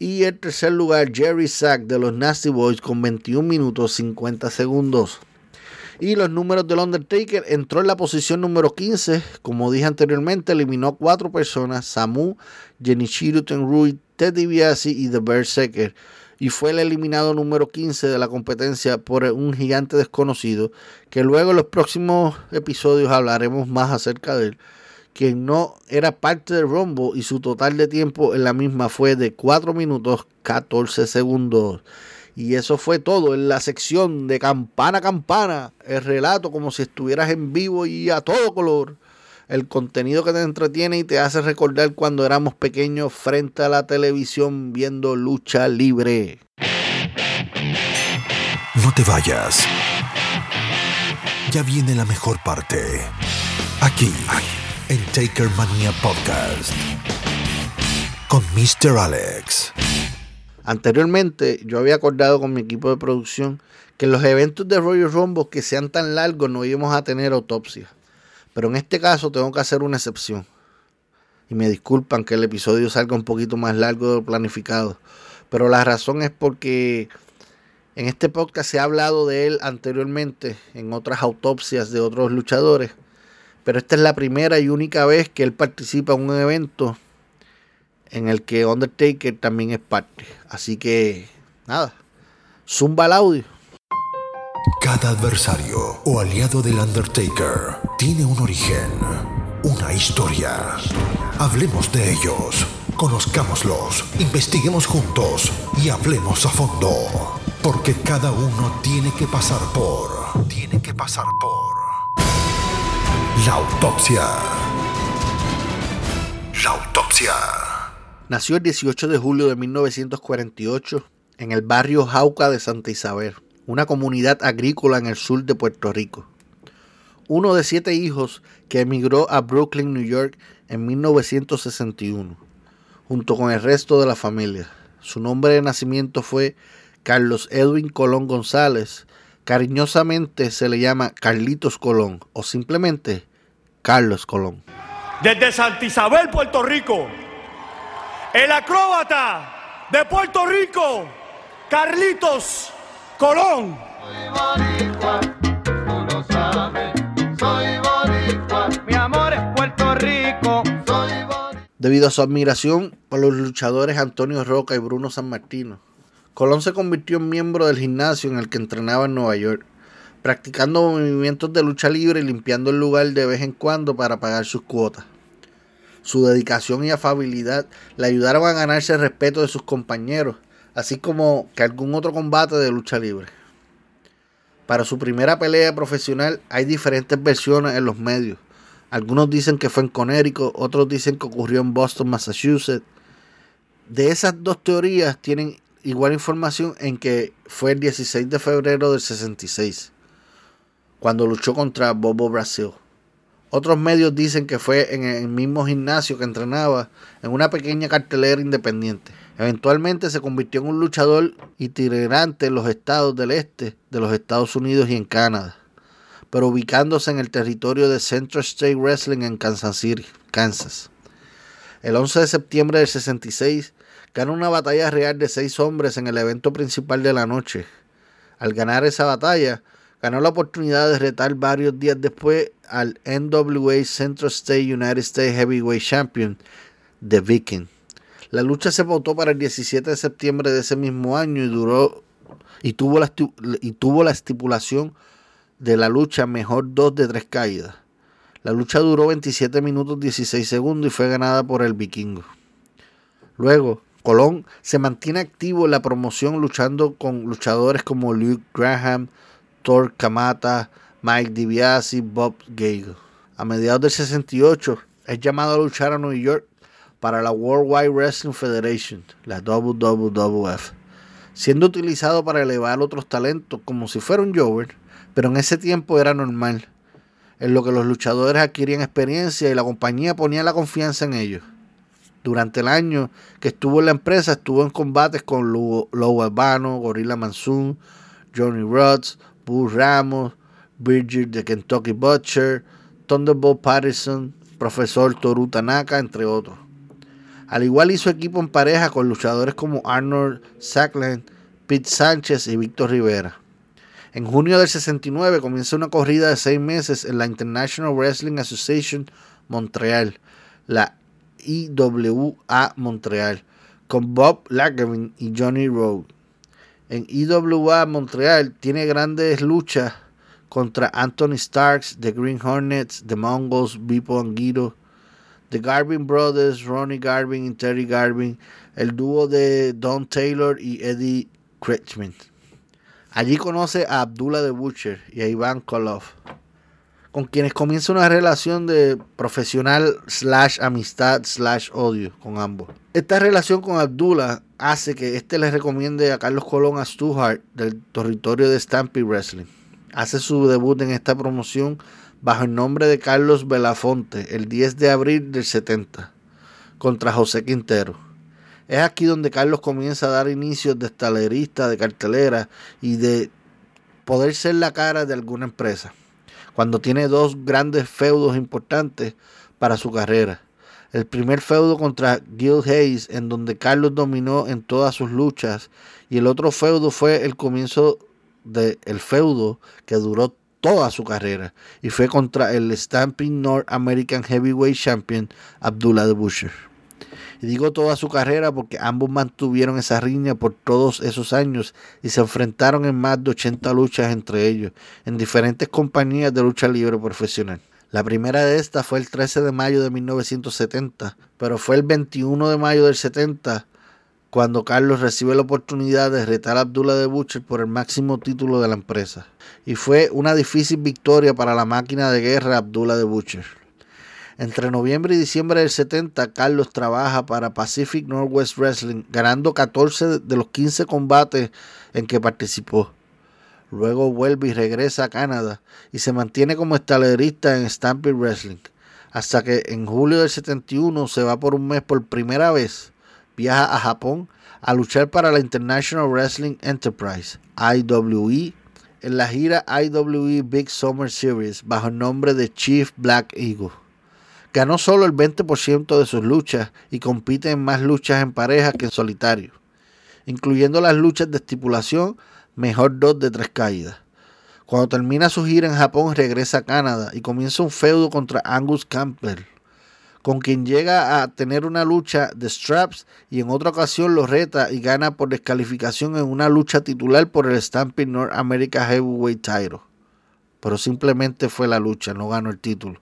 Y en tercer lugar Jerry Sack de los Nasty Boys con 21 minutos 50 segundos. Y los números del Undertaker entró en la posición número 15. Como dije anteriormente, eliminó a cuatro personas: Samu, Genichiro Tenrui, Ted DiBiase y The Berserker. Y fue el eliminado número 15 de la competencia por un gigante desconocido. Que luego en los próximos episodios hablaremos más acerca de él. Quien no era parte del Rumble y su total de tiempo en la misma fue de 4 minutos 14 segundos. Y eso fue todo en la sección de campana a campana. El relato como si estuvieras en vivo y a todo color. El contenido que te entretiene y te hace recordar cuando éramos pequeños frente a la televisión viendo lucha libre. No te vayas. Ya viene la mejor parte. Aquí, en Taker Mania Podcast. Con Mr. Alex. Anteriormente yo había acordado con mi equipo de producción que en los eventos de Royal Rumble que sean tan largos no íbamos a tener autopsia. Pero en este caso tengo que hacer una excepción. Y me disculpan que el episodio salga un poquito más largo de lo planificado. Pero la razón es porque en este podcast se ha hablado de él anteriormente en otras autopsias de otros luchadores. Pero esta es la primera y única vez que él participa en un evento en el que Undertaker también es parte. Así que, nada, zumba el audio. Cada adversario o aliado del Undertaker tiene un origen, una historia. Hablemos de ellos, conozcámoslos, investiguemos juntos y hablemos a fondo. Porque cada uno tiene que pasar por... Tiene que pasar por... La autopsia. La autopsia. Nació el 18 de julio de 1948 en el barrio Jauca de Santa Isabel, una comunidad agrícola en el sur de Puerto Rico. Uno de siete hijos que emigró a Brooklyn, New York en 1961, junto con el resto de la familia. Su nombre de nacimiento fue Carlos Edwin Colón González. Cariñosamente se le llama Carlitos Colón o simplemente Carlos Colón. Desde Santa Isabel, Puerto Rico el acróbata de Puerto Rico, Carlitos Colón. Soy boricua, tú lo sabes, soy boricua, mi amor es Puerto Rico, soy boricua. Debido a su admiración por los luchadores Antonio Roca y Bruno San Martino, Colón se convirtió en miembro del gimnasio en el que entrenaba en Nueva York, practicando movimientos de lucha libre y limpiando el lugar de vez en cuando para pagar sus cuotas. Su dedicación y afabilidad le ayudaron a ganarse el respeto de sus compañeros, así como que algún otro combate de lucha libre. Para su primera pelea profesional hay diferentes versiones en los medios. Algunos dicen que fue en Connecticut, otros dicen que ocurrió en Boston, Massachusetts. De esas dos teorías tienen igual información en que fue el 16 de febrero del 66, cuando luchó contra Bobo Brasil. Otros medios dicen que fue en el mismo gimnasio que entrenaba en una pequeña cartelera independiente. Eventualmente se convirtió en un luchador itinerante en los estados del este de los Estados Unidos y en Canadá, pero ubicándose en el territorio de Central State Wrestling en Kansas City, Kansas. El 11 de septiembre del 66 ganó una batalla real de seis hombres en el evento principal de la noche. Al ganar esa batalla, ganó la oportunidad de retar varios días después al NWA Central State United States Heavyweight Champion, The Viking. La lucha se votó para el 17 de septiembre de ese mismo año y duró y tuvo la, y tuvo la estipulación de la lucha mejor dos de tres caídas. La lucha duró 27 minutos 16 segundos y fue ganada por el vikingo. Luego, Colón se mantiene activo en la promoción luchando con luchadores como Luke Graham, Thor Kamata, Mike DiBiase, Bob Gale. A mediados del 68 es llamado a luchar a New York para la World Wide Wrestling Federation, la WWF, siendo utilizado para elevar otros talentos como si fuera un Jover, pero en ese tiempo era normal, en lo que los luchadores adquirían experiencia y la compañía ponía la confianza en ellos. Durante el año que estuvo en la empresa, estuvo en combates con Lou Albano, Gorilla Monsoon, Johnny Rhodes, Bull Ramos, Bridget de Kentucky Butcher, Thunderbolt Patterson, Profesor Toru Tanaka, entre otros. Al igual hizo equipo en pareja con luchadores como Arnold Sackland, Pete Sánchez y Víctor Rivera. En junio del 69 comienza una corrida de seis meses en la International Wrestling Association Montreal, la IWA Montreal, con Bob Lagavin y Johnny Rowe. En IWA Montreal tiene grandes luchas contra Anthony Starks, The Green Hornets, The Mongols, Bipo Anguiro, The Garvin Brothers, Ronnie Garvin y Terry Garvin, el dúo de Don Taylor y Eddie Kretschmann. Allí conoce a Abdullah the Butcher y a Iván Koloff, con quienes comienza una relación de profesional slash amistad slash odio con ambos. Esta relación con Abdullah hace que este le recomiende a Carlos Colón a Stu Hart del territorio de Stampede Wrestling hace su debut en esta promoción bajo el nombre de Carlos Belafonte el 10 de abril del 70 contra José Quintero. Es aquí donde Carlos comienza a dar inicios de estalerista, de cartelera y de poder ser la cara de alguna empresa. Cuando tiene dos grandes feudos importantes para su carrera. El primer feudo contra Gil Hayes, en donde Carlos dominó en todas sus luchas, y el otro feudo fue el comienzo del feudo que duró toda su carrera y fue contra el Stamping North American Heavyweight Champion Abdullah the Butcher. Y digo toda su carrera porque ambos mantuvieron esa riña por todos esos años y se enfrentaron en más de 80 luchas entre ellos en diferentes compañías de lucha libre profesional. La primera de estas fue el 13 de mayo de 1970, pero fue el 21 de mayo del 70 cuando Carlos recibe la oportunidad de retar a Abdullah de Butcher por el máximo título de la empresa. Y fue una difícil victoria para la máquina de guerra Abdullah de Butcher. Entre noviembre y diciembre del 70, Carlos trabaja para Pacific Northwest Wrestling, ganando 14 de los 15 combates en que participó. Luego vuelve y regresa a Canadá y se mantiene como estalerista en Stampede Wrestling, hasta que en julio del 71 se va por un mes por primera vez viaja a Japón a luchar para la International Wrestling Enterprise, IWE, en la gira IWE Big Summer Series bajo el nombre de Chief Black Eagle. Ganó solo el 20% de sus luchas y compite en más luchas en pareja que en solitario, incluyendo las luchas de estipulación mejor dos de tres caídas. Cuando termina su gira en Japón regresa a Canadá y comienza un feudo contra Angus Campbell con quien llega a tener una lucha de straps y en otra ocasión lo reta y gana por descalificación en una lucha titular por el Stamping North America Heavyweight Title. Pero simplemente fue la lucha, no ganó el título.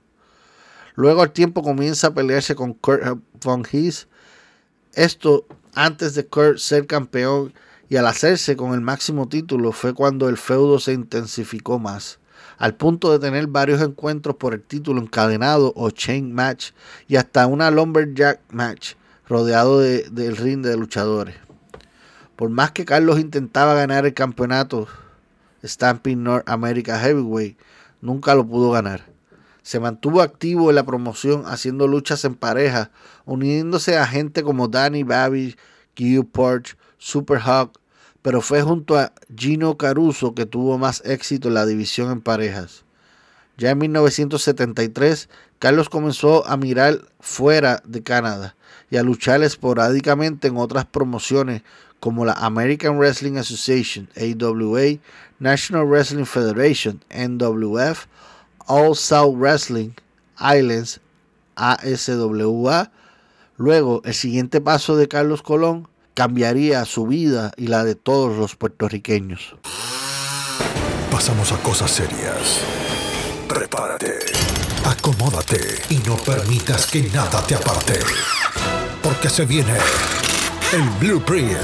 Luego al tiempo comienza a pelearse con Kurt Von Hees. Esto antes de Kurt ser campeón y al hacerse con el máximo título fue cuando el feudo se intensificó más al punto de tener varios encuentros por el título encadenado o chain match y hasta una lumberjack match rodeado del ring de luchadores. Por más que Carlos intentaba ganar el campeonato Stamping North America Heavyweight, nunca lo pudo ganar. Se mantuvo activo en la promoción haciendo luchas en pareja, uniéndose a gente como Danny Babbage, Q Porch, Super Hawk, pero fue junto a Gino Caruso que tuvo más éxito en la división en parejas. Ya en 1973, Carlos comenzó a mirar fuera de Canadá y a luchar esporádicamente en otras promociones como la American Wrestling Association, AWA, National Wrestling Federation, NWF, All South Wrestling, Islands, ASWA. Luego, el siguiente paso de Carlos Colón cambiaría su vida y la de todos los puertorriqueños. Pasamos a cosas serias. Prepárate. acomódate y no permitas que nada te aparte. Porque se viene el Blueprint.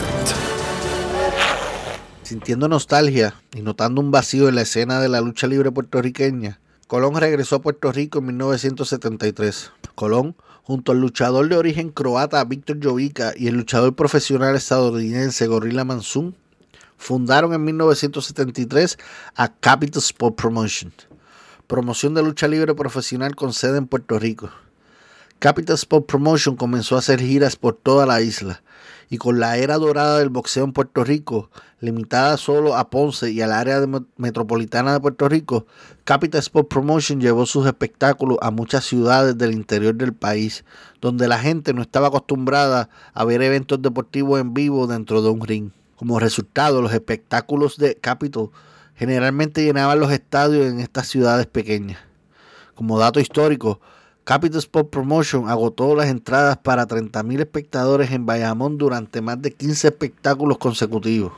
Sintiendo nostalgia y notando un vacío en la escena de la lucha libre puertorriqueña, Colón regresó a Puerto Rico en 1973. Colón, junto al luchador de origen croata Víctor Jovica y el luchador profesional estadounidense Gorilla Monsoon, fundaron en 1973 a Capital Sport Promotion, promoción de lucha libre profesional con sede en Puerto Rico. Capital Sport Promotion comenzó a hacer giras por toda la isla y con la era dorada del boxeo en Puerto Rico, limitada solo a Ponce y al área metropolitana de Puerto Rico, Capital Sport Promotion llevó sus espectáculos a muchas ciudades del interior del país, donde la gente no estaba acostumbrada a ver eventos deportivos en vivo dentro de un ring. Como resultado, los espectáculos de Capital generalmente llenaban los estadios en estas ciudades pequeñas. Como dato histórico, Capital Sport Promotion agotó las entradas para 30.000 espectadores en Bayamón durante más de 15 espectáculos consecutivos.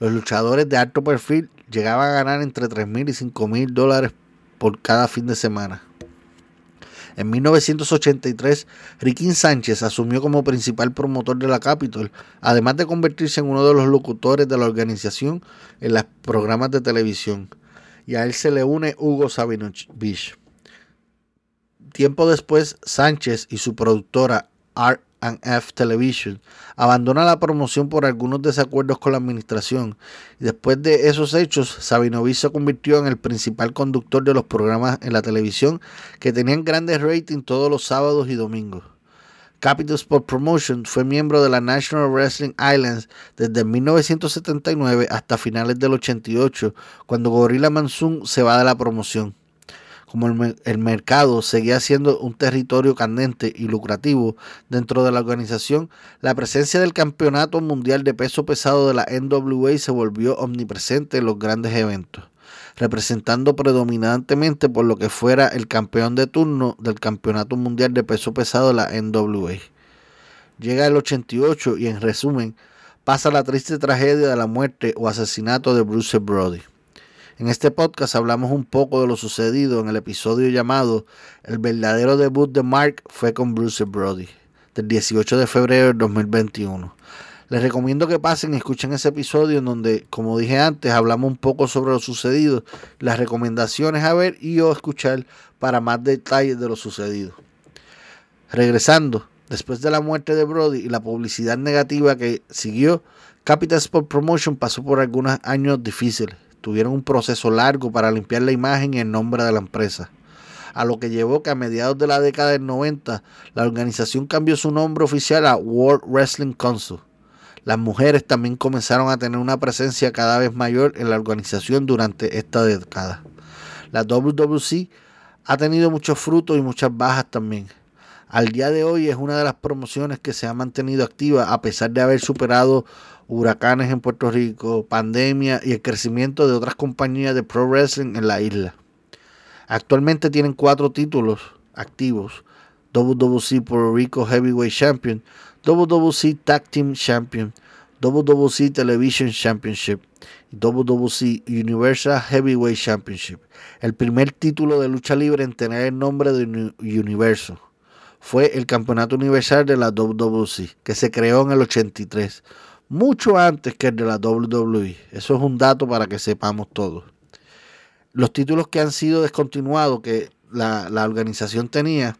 Los luchadores de alto perfil llegaban a ganar entre 3.000 y 5.000 dólares por cada fin de semana. En 1983, Riquín Sánchez asumió como principal promotor de la Capitol, además de convertirse en uno de los locutores de la organización en los programas de televisión. Y a él se le une Hugo Sabinovich. Tiempo después, Sánchez y su productora R&F Television abandona la promoción por algunos desacuerdos con la administración. Después de esos hechos, Sabinovich se convirtió en el principal conductor de los programas en la televisión que tenían grandes ratings todos los sábados y domingos. Capital Sport Promotion fue miembro de la National Wrestling Islands desde 1979 hasta finales del 88, cuando Gorilla Monsoon se va de la promoción como el, mercado seguía siendo un territorio candente y lucrativo dentro de la organización, la presencia del campeonato mundial de peso pesado de la NWA se volvió omnipresente en los grandes eventos, representando predominantemente por lo que fuera el campeón de turno del campeonato mundial de peso pesado de la NWA. Llega el 88 y en resumen pasa la triste tragedia de la muerte o asesinato de Bruce Brody. En este podcast hablamos un poco de lo sucedido en el episodio llamado El verdadero debut de Mark fue con Bruce Brody, del 18 de febrero del 2021. Les recomiendo que pasen y escuchen ese episodio en donde, como dije antes, hablamos un poco sobre lo sucedido, las recomendaciones a ver y o escuchar para más detalles de lo sucedido. Regresando, después de la muerte de Brody y la publicidad negativa que siguió, Capital Sport Promotion pasó por algunos años difíciles tuvieron un proceso largo para limpiar la imagen y el nombre de la empresa, a lo que llevó que a mediados de la década del 90 la organización cambió su nombre oficial a World Wrestling Council. Las mujeres también comenzaron a tener una presencia cada vez mayor en la organización durante esta década. La WWC ha tenido muchos frutos y muchas bajas también. Al día de hoy es una de las promociones que se ha mantenido activa a pesar de haber superado huracanes en Puerto Rico, pandemia y el crecimiento de otras compañías de pro wrestling en la isla. Actualmente tienen cuatro títulos activos. WWC Puerto Rico Heavyweight Champion, WWC Tag Team Champion, WWC Television Championship y WWC Universal Heavyweight Championship. El primer título de lucha libre en tener el nombre de Universo fue el Campeonato Universal de la WWC, que se creó en el 83 mucho antes que el de la WWE. Eso es un dato para que sepamos todos. Los títulos que han sido descontinuados que la, organización tenía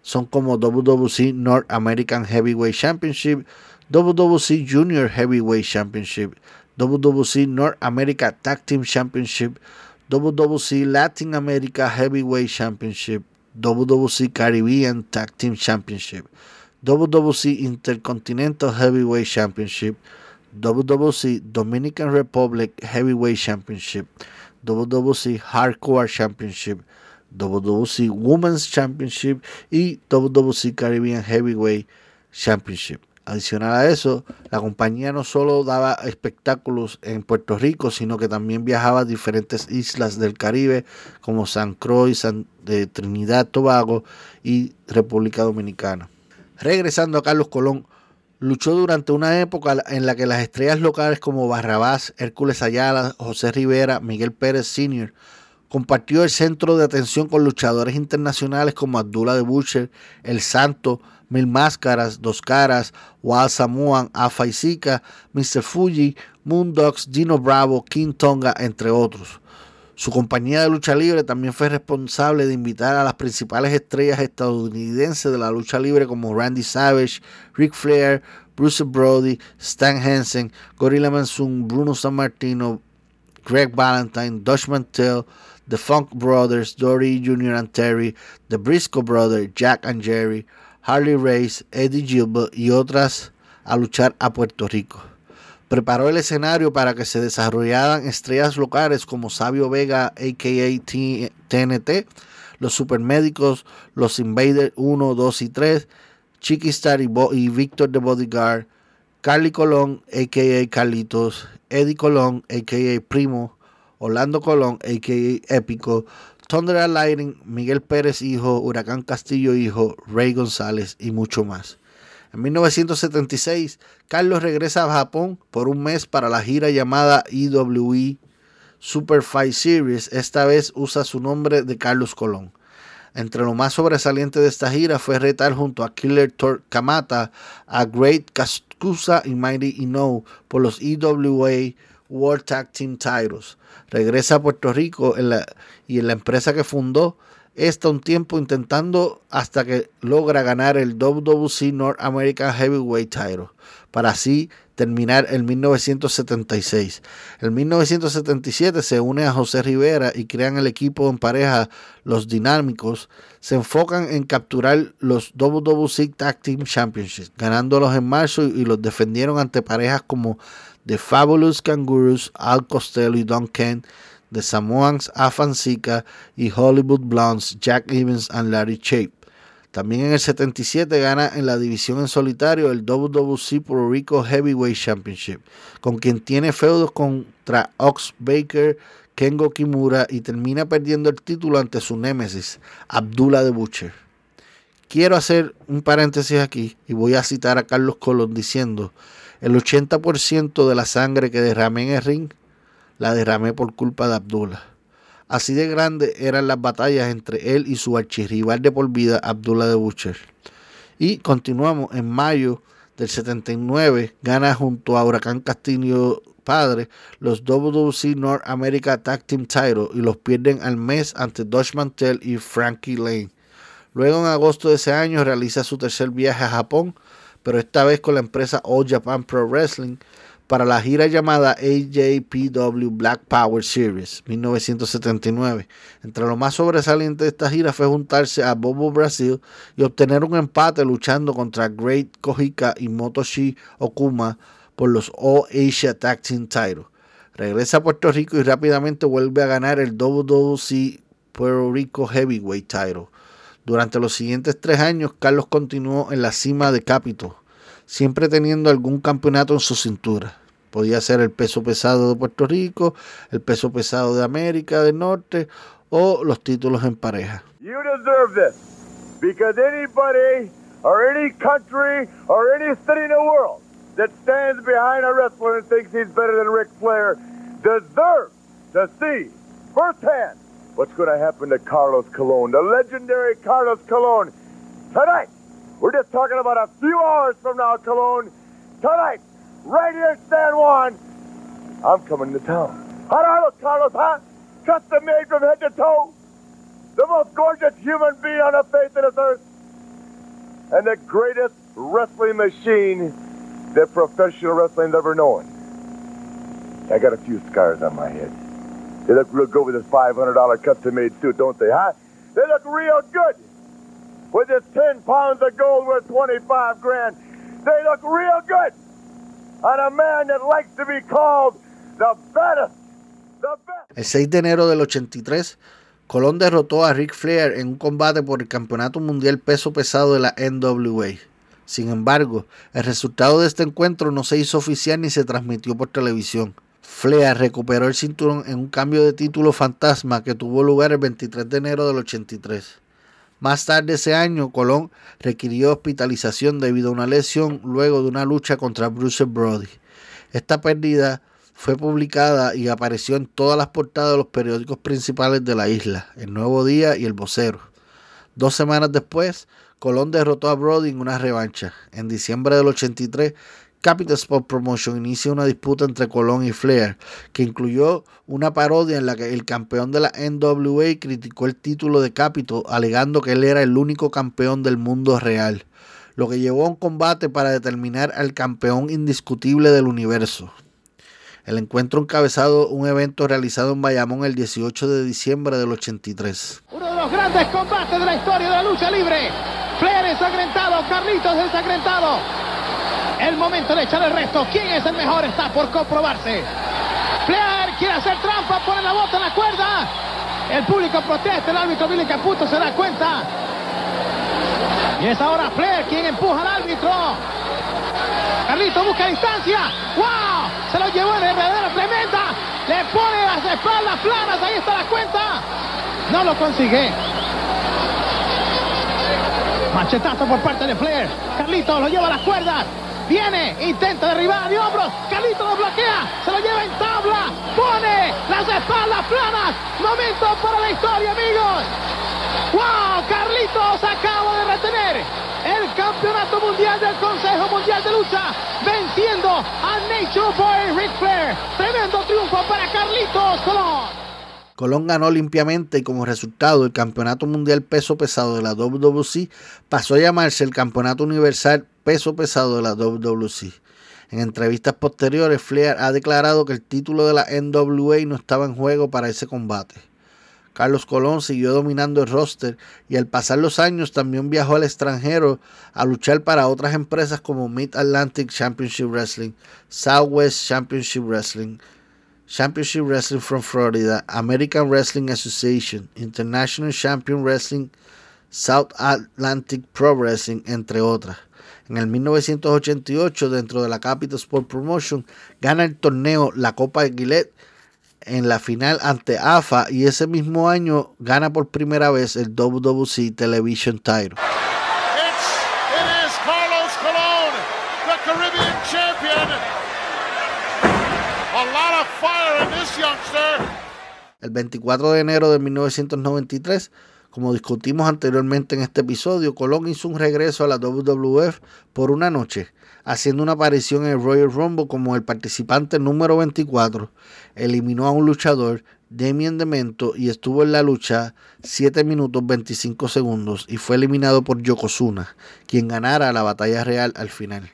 son como WWC North American Heavyweight Championship, WWC Junior Heavyweight Championship, WWC North America Tag Team Championship, WWC Latin America Heavyweight Championship, WWC Caribbean Tag Team Championship, WWC Intercontinental Heavyweight Championship, WWC Dominican Republic Heavyweight Championship, WWC Hardcore Championship, WWC Women's Championship y WWC Caribbean Heavyweight Championship. Adicional a eso, la compañía no solo daba espectáculos en Puerto Rico, sino que también viajaba a diferentes islas del Caribe como San Croix, San, de Trinidad, Tobago y República Dominicana. Regresando a Carlos Colón, luchó durante una época en la que las estrellas locales como Barrabás, Hércules Ayala, José Rivera, Miguel Pérez Sr., Compartió el centro de atención con luchadores internacionales como Abdullah de Butcher, El Santo, Mil Máscaras, Dos Caras, Wild Samoan, Afa Mr. Fuji, Moondogs, Dino Bravo, King Tonga, entre otros. Su compañía de lucha libre también fue responsable de invitar a las principales estrellas estadounidenses de la lucha libre como Randy Savage, Ric Flair, Bruce Brody, Stan Hansen, Gorilla Monsoon, Bruno Sammartino, Greg Valentine, Dutch Mantel, The Funk Brothers, Dory Jr. and Terry, The Briscoe Brothers, Jack and Jerry, Harley Race, Eddie Gilbert y otras a luchar a Puerto Rico. Preparó el escenario para que se desarrollaran estrellas locales como Sabio Vega, a.k.a. TNT, los Supermédicos, los Invaders 1, 2 y 3, Chiquistar y, y Víctor de Bodyguard, Carly Colón, a.k.a. Carlitos, Eddie Colón, a.k.a. Primo, Orlando Colón, a.k.a. Épico, Thunder Lightning, Miguel Pérez Hijo, Huracán Castillo Hijo, Rey González y mucho más. En 1976, Carlos regresa a Japón por un mes para la gira llamada EWE Super Fight Series. Esta vez usa su nombre de Carlos Colón. Entre lo más sobresaliente de esta gira fue retar junto a Killer Thor Kamata a Great Kazusa y Mighty Ino por los EWA World Tag Team Titles. Regresa a Puerto Rico y en la empresa que fundó está un tiempo intentando hasta que logra ganar el WWC North American Heavyweight Title para así terminar en 1976. En 1977 se une a José Rivera y crean el equipo en pareja Los Dinámicos. Se enfocan en capturar los WWC Tag Team Championships, ganándolos en marzo y los defendieron ante parejas como The Fabulous Kangaroos, Al Costello y Don Kent The Samoans Afanzika y Hollywood Blondes Jack Evans and Larry Chape. También en el 77 gana en la división en solitario el WWC Puerto Rico Heavyweight Championship, con quien tiene feudos contra Ox Baker, Kengo Kimura y termina perdiendo el título ante su némesis, Abdullah de Butcher. Quiero hacer un paréntesis aquí y voy a citar a Carlos Colón diciendo, el 80% de la sangre que derramé en el ring la derramé por culpa de Abdullah. Así de grandes eran las batallas entre él y su archirrival de por vida, Abdullah de Butcher. Y continuamos en mayo del 79, gana junto a Huracán Castillo Padre los WWC North America Tag Team Title y los pierden al mes ante Dutch Mantel y Frankie Lane. Luego en agosto de ese año realiza su tercer viaje a Japón, pero esta vez con la empresa All Japan Pro Wrestling, para la gira llamada AJPW Black Power Series 1979. Entre lo más sobresaliente de esta gira fue juntarse a Bobo Brasil y obtener un empate luchando contra Great Kojika y Motoshi Okuma por los All Asia Tag Team Title. Regresa a Puerto Rico y rápidamente vuelve a ganar el WWC Puerto Rico Heavyweight Title. Durante los siguientes tres años, Carlos continuó en la cima de Capitol siempre teniendo algún campeonato en su cintura. Podía ser el peso pesado de Puerto Rico, el peso pesado de América del Norte o los títulos en pareja. You deserve this because anybody or any country or any city in the world that stands behind a wrestler and thinks he's better than Ric Flair deserves to see firsthand what's going to happen to Carlos Colon, the legendary Carlos Colon, tonight We're just talking about a few hours from now, Cologne. Tonight, right here at San Juan, I'm coming to town. How do I look, Carlos, huh? Custom made from head to toe. The most gorgeous human being on the face of this earth. And the greatest wrestling machine that professional wrestling's ever known. I got a few scars on my head. They look real good with this $500 custom-made suit, don't they, huh? They look real good with its 10 pounds of gold worth 25 grand. They look real good on a man that likes to be called the best. The. El 6 de enero del 83, Colón derrotó a Ric Flair en un combate por el Campeonato Mundial Peso Pesado de la NWA. Sin embargo, el resultado de este encuentro no se hizo oficial ni se transmitió por televisión. Flair recuperó el cinturón en un cambio de título fantasma que tuvo lugar el 23 de enero del 83. Más tarde ese año, Colón requirió hospitalización debido a una lesión luego de una lucha contra Bruce Brody. Esta pérdida fue publicada y apareció en todas las portadas de los periódicos principales de la isla, El Nuevo Día y El Vocero. Dos semanas después, Colón derrotó a Brody en una revancha. En diciembre del 83, Capital Sport Promotion inicia una disputa entre Colón y Flair, que incluyó una parodia en la que el campeón de la NWA criticó el título de Capital, alegando que él era el único campeón del mundo real, lo que llevó a un combate para determinar al campeón indiscutible del universo. El encuentro encabezado un evento realizado en Bayamón el 18 de diciembre del 83. Uno de los grandes combates de la historia de la lucha libre. Flair ensangrentado, Carlitos ensangrentado. El momento de echar el resto. ¿Quién es el mejor? Está por comprobarse. Flair quiere hacer trampa, pone la bota en la cuerda. El público protesta, el árbitro Billy Caputo se da cuenta. Y es ahora Flair quien empuja al árbitro. Carlito busca distancia. ¡Wow! Se lo llevó en verdadera tremenda. Le pone las espaldas planas. Ahí está la cuenta. No lo consigue. Machetazo por parte de Flair. Carlito lo lleva a las cuerdas. Viene, intenta derribar de hombros. Carlito lo bloquea. Se lo lleva en tabla. Pone las espaldas planas. Momento para la historia, amigos. ¡Wow! Carlitos acaba de retener el campeonato mundial del Consejo Mundial de Lucha, venciendo a Nature Boy Ric Flair. Tremendo triunfo para Carlitos Colón. Colón ganó limpiamente y como resultado el Campeonato Mundial Peso Pesado de la WWC pasó a llamarse el Campeonato Universal Peso Pesado de la WWC. En entrevistas posteriores, Flair ha declarado que el título de la NWA no estaba en juego para ese combate. Carlos Colón siguió dominando el roster y al pasar los años también viajó al extranjero a luchar para otras empresas como Mid Atlantic Championship Wrestling, Southwest Championship Wrestling, Championship Wrestling from Florida, American Wrestling Association, International Champion Wrestling, South Atlantic Pro Wrestling, entre otras. En el 1988, dentro de la Capital Sport Promotion, gana el torneo la Copa de Gillette en la final ante AFA y ese mismo año gana por primera vez el WWC Television Title. El 24 de enero de 1993, como discutimos anteriormente en este episodio, Colón hizo un regreso a la WWF por una noche haciendo una aparición en el Royal Rumble como el participante número 24, eliminó a un luchador, Damien Demento, y estuvo en la lucha 7 minutos 25 segundos y fue eliminado por Yokozuna, quien ganara la batalla real al final.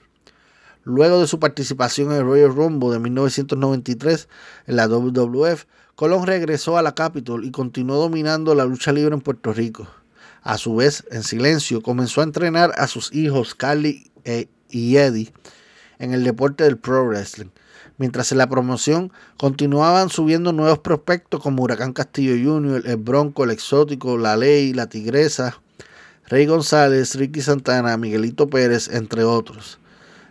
Luego de su participación en el Royal Rumble de 1993 en la WWF, Colón regresó a la Capitol y continuó dominando la lucha libre en Puerto Rico. A su vez, en silencio, comenzó a entrenar a sus hijos Carly e y Eddie en el deporte del pro wrestling. Mientras en la promoción continuaban subiendo nuevos prospectos como Huracán Castillo Jr., El Bronco, El Exótico, La Ley, La Tigresa, Rey González, Ricky Santana, Miguelito Pérez, entre otros.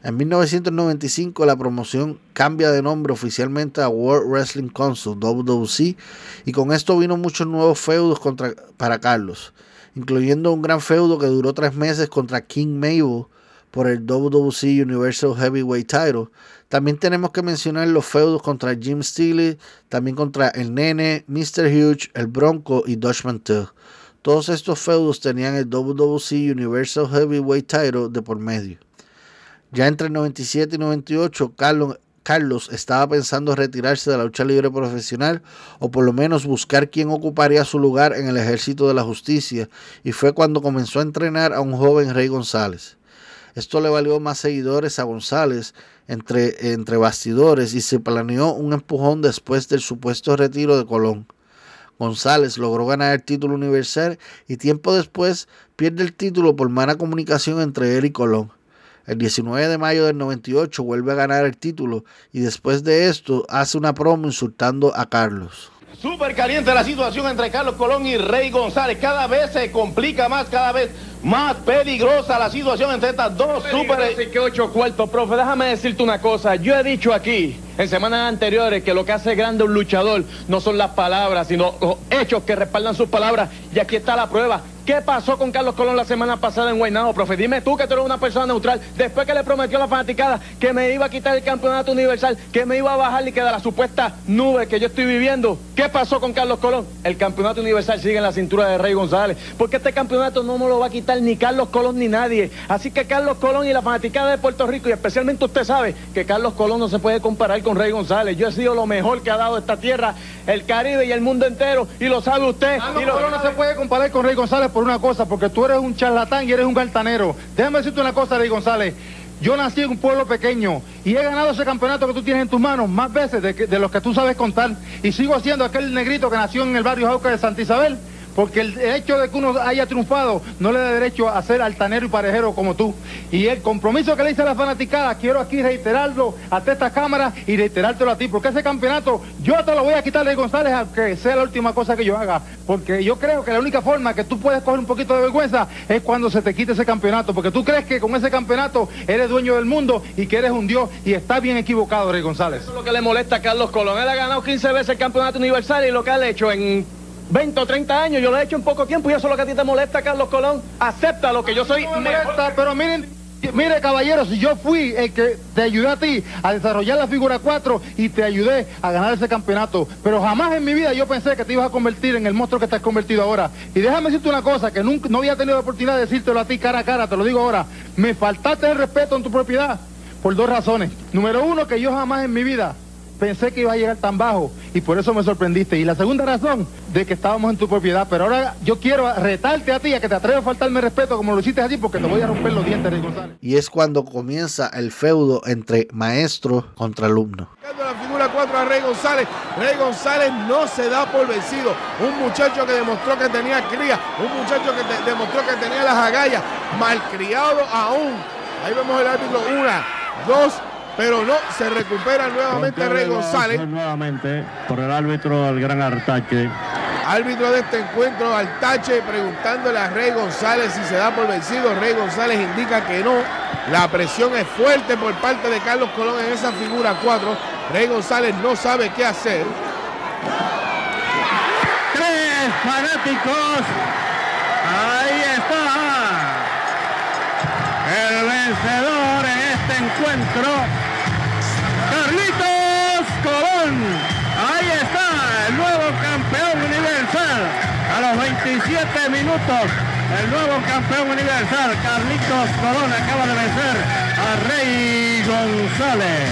En 1995 la promoción cambia de nombre oficialmente a World Wrestling Council, WWC, y con esto vino muchos nuevos feudos contra, para Carlos, incluyendo un gran feudo que duró tres meses contra King Mabel por el WWC Universal Heavyweight Title. También tenemos que mencionar los feudos contra Jim Steele, también contra el Nene, Mr. Huge, el Bronco y Dutchman Till. Todos estos feudos tenían el WWC Universal Heavyweight Title de por medio. Ya entre el 97 y 98, Carlos, Carlos estaba pensando retirarse de la lucha libre profesional o por lo menos buscar quién ocuparía su lugar en el ejército de la justicia y fue cuando comenzó a entrenar a un joven Rey González. Esto le valió más seguidores a González entre, entre bastidores y se planeó un empujón después del supuesto retiro de Colón. González logró ganar el título universal y tiempo después pierde el título por mala comunicación entre él y Colón. El 19 de mayo del 98 vuelve a ganar el título y después de esto hace una promo insultando a Carlos. Súper caliente la situación entre Carlos Colón y Rey González. Cada vez se complica más, cada vez más peligrosa la situación entre estas dos super... que ocho cuartos, profe. Déjame decirte una cosa. Yo he dicho aquí, en semanas anteriores, que lo que hace grande un luchador no son las palabras, sino los hechos que respaldan sus palabras. Y aquí está la prueba. ¿Qué pasó con Carlos Colón la semana pasada en Guaynabo, profe? Dime tú que tú eres una persona neutral. Después que le prometió a la fanaticada que me iba a quitar el campeonato universal, que me iba a bajar y que de la supuesta nube que yo estoy viviendo. ¿Qué pasó con Carlos Colón? El campeonato universal sigue en la cintura de Rey González. Porque este campeonato no me lo va a quitar ni Carlos Colón ni nadie. Así que Carlos Colón y la fanaticada de Puerto Rico, y especialmente usted sabe que Carlos Colón no se puede comparar con Rey González. Yo he sido lo mejor que ha dado esta tierra, el Caribe y el mundo entero. Y lo sabe usted. Carlos y lo Colón no se puede comparar con Rey González por una cosa, porque tú eres un charlatán y eres un galtanero. Déjame decirte una cosa, Rey González. Yo nací en un pueblo pequeño y he ganado ese campeonato que tú tienes en tus manos más veces de, que- de los que tú sabes contar. Y sigo siendo aquel negrito que nació en el barrio Jauca de Santa Isabel. Porque el hecho de que uno haya triunfado no le da derecho a ser altanero y parejero como tú. Y el compromiso que le hice a la fanaticada, quiero aquí reiterarlo ante esta cámara y reiterártelo a ti. Porque ese campeonato yo te lo voy a quitar de González aunque sea la última cosa que yo haga. Porque yo creo que la única forma que tú puedes coger un poquito de vergüenza es cuando se te quite ese campeonato. Porque tú crees que con ese campeonato eres dueño del mundo y que eres un dios. Y está bien equivocado, Rey González. Eso es lo que le molesta a Carlos Colón. Él ha ganado 15 veces el campeonato universal y lo que ha hecho en 20 o 30 años, yo lo he hecho en poco tiempo y eso es lo que a ti te molesta, Carlos Colón. Acepta lo que yo soy me molesta, pero miren, mire caballero, si yo fui el que te ayudé a ti a desarrollar la figura 4 y te ayudé a ganar ese campeonato, pero jamás en mi vida yo pensé que te ibas a convertir en el monstruo que te has convertido ahora. Y déjame decirte una cosa, que nunca, no había tenido la oportunidad de decírtelo a ti cara a cara, te lo digo ahora, me faltaste el respeto en tu propiedad por dos razones. Número uno, que yo jamás en mi vida pensé que iba a llegar tan bajo y por eso me sorprendiste. Y la segunda razón, de que estábamos en tu propiedad. Pero ahora yo quiero retarte a ti a que te atreves a faltarme respeto como lo hiciste a ti porque te voy a romper los dientes, Rey González. Y es cuando comienza el feudo entre maestro contra alumno. La figura 4 a Rey González. Rey González no se da por vencido. Un muchacho que demostró que tenía cría. Un muchacho que te- demostró que tenía las agallas. Malcriado aún. Ahí vemos el árbitro. Una, dos, pero no. Se recupera nuevamente Rey González. Nuevamente por el árbitro del gran Artache. Árbitro de este encuentro, Altache, preguntándole a Rey González si se da por vencido. Rey González indica que no. La presión es fuerte por parte de Carlos Colón en esa figura 4. Rey González no sabe qué hacer. Tres fanáticos. Ahí está. El vencedor en este encuentro. 27 minutos, el nuevo campeón universal, Carlitos Colón, acaba de vencer a Rey González.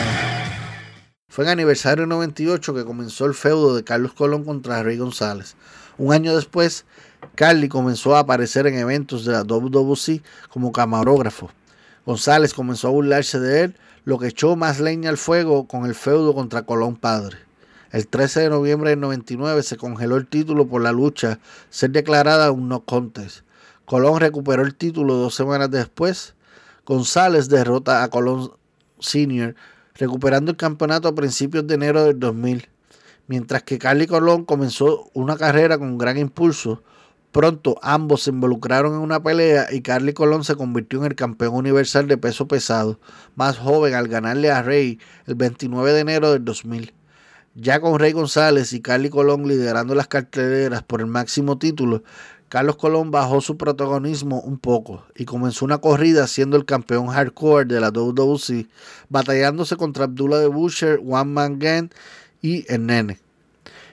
Fue en aniversario 98 que comenzó el feudo de Carlos Colón contra Rey González. Un año después, Carly comenzó a aparecer en eventos de la WWC como camarógrafo. González comenzó a burlarse de él, lo que echó más leña al fuego con el feudo contra Colón padre. El 13 de noviembre del 99 se congeló el título por la lucha ser declarada un no contest. Colón recuperó el título dos semanas después. González derrota a Colón Sr., recuperando el campeonato a principios de enero del 2000. Mientras que Carly Colón comenzó una carrera con gran impulso, pronto ambos se involucraron en una pelea y Carly Colón se convirtió en el campeón universal de peso pesado, más joven al ganarle a Rey el 29 de enero del 2000. Ya con Rey González y Carly Colón liderando las carteleras por el máximo título, Carlos Colón bajó su protagonismo un poco y comenzó una corrida siendo el campeón hardcore de la WWC, batallándose contra Abdullah de Butcher, One Man Gang y el Nene.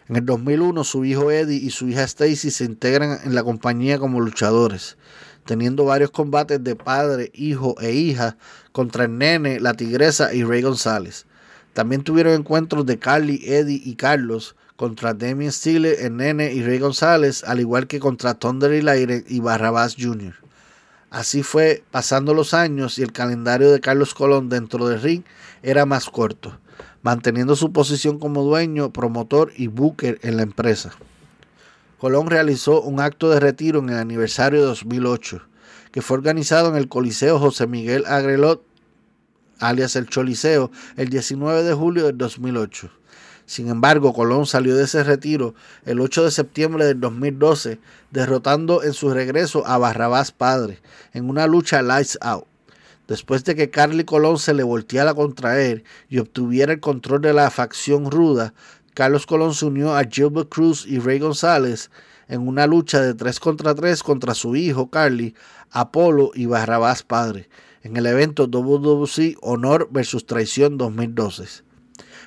En el 2001 su hijo Eddie y su hija Stacy se integran en la compañía como luchadores, teniendo varios combates de padre, hijo e hija contra el Nene, la Tigresa y Rey González. También tuvieron encuentros de Carly, Eddie y Carlos contra Demian Steele, el Nene y Rey González, al igual que contra Thunder y Lyre y Barrabás Jr. Así fue pasando los años y el calendario de Carlos Colón dentro del ring era más corto, manteniendo su posición como dueño, promotor y booker en la empresa. Colón realizó un acto de retiro en el aniversario de 2008, que fue organizado en el Coliseo José Miguel Agrelot, alias el Choliseo, el 19 de julio del 2008. Sin embargo, Colón salió de ese retiro el 8 de septiembre del 2012, derrotando en su regreso a Barrabás Padre en una lucha lights out. Después de que Carly Colón se le volteara contra él y obtuviera el control de la facción ruda, Carlos Colón se unió a Gilbert Cruz y Ray González en una lucha de 3 contra 3 contra su hijo Carly, Apolo y Barrabás Padre, en el evento WWC Honor vs Traición 2012.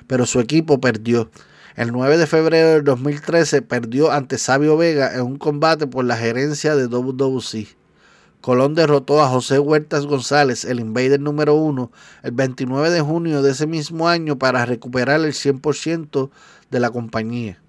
Pero su equipo perdió. El 9 de febrero del 2013 perdió ante Sabio Vega en un combate por la gerencia de WWC. Colón derrotó a José Huertas González, el Invader número 1, el 29 de junio de ese mismo año para recuperar el 100% de la compañía.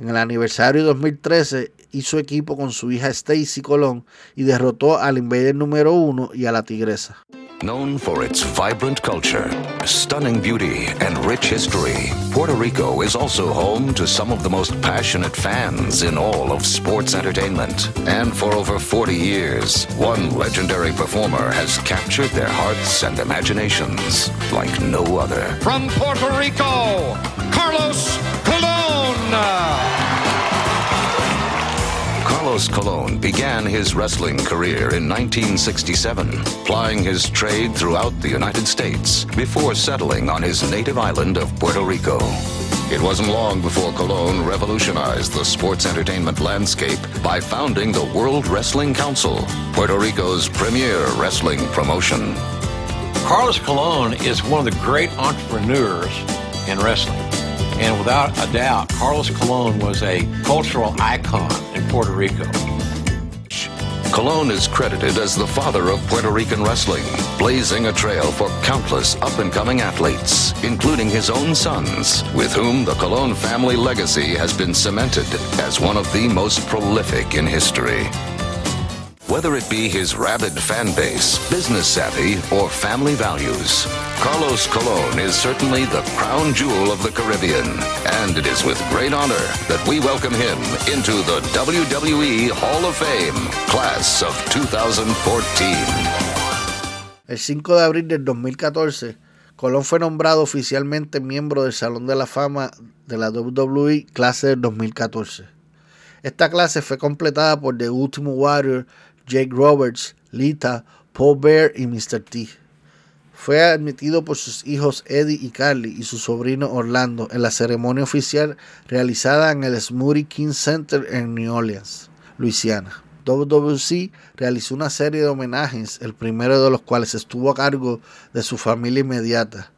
En el aniversario 2013 hizo equipo con su hija Stacy Colón y derrotó al Invader número 1 y a la Tigresa. Known for its vibrant culture, stunning beauty, and rich history, Puerto Rico is also home to some of the most passionate fans in all of sports entertainment. And for over 40 years, one legendary performer has captured their hearts and imaginations like no other. From Puerto Rico, Carlos Colon. Carlos Colon began his wrestling career in 1967, plying his trade throughout the United States before settling on his native island of Puerto Rico. It wasn't long before Colon revolutionized the sports entertainment landscape by founding the World Wrestling Council, Puerto Rico's premier wrestling promotion. Carlos Colon is one of the great entrepreneurs in wrestling. And without a doubt, Carlos Colon was a cultural icon in Puerto Rico. Colon is credited as the father of Puerto Rican wrestling, blazing a trail for countless up and coming athletes, including his own sons, with whom the Colon family legacy has been cemented as one of the most prolific in history. Whether it be his rabid fan base, business savvy, or family values, Carlos Colon is certainly the crown jewel of the Caribbean. And it is with great honor that we welcome him into the WWE Hall of Fame, class of 2014. El 5 de abril del 2014, Colón fue nombrado oficialmente miembro del Salón de la Fama de la WWE clase del 2014. Esta clase fue completada por The Ultimate Warrior, Jake Roberts, Lita, Paul Bear y Mr. T. Fue admitido por sus hijos Eddie y Carly y su sobrino Orlando en la ceremonia oficial realizada en el Smoothie King Center en New Orleans, Luisiana. WWC realizó una serie de homenajes, el primero de los cuales estuvo a cargo de su familia inmediata.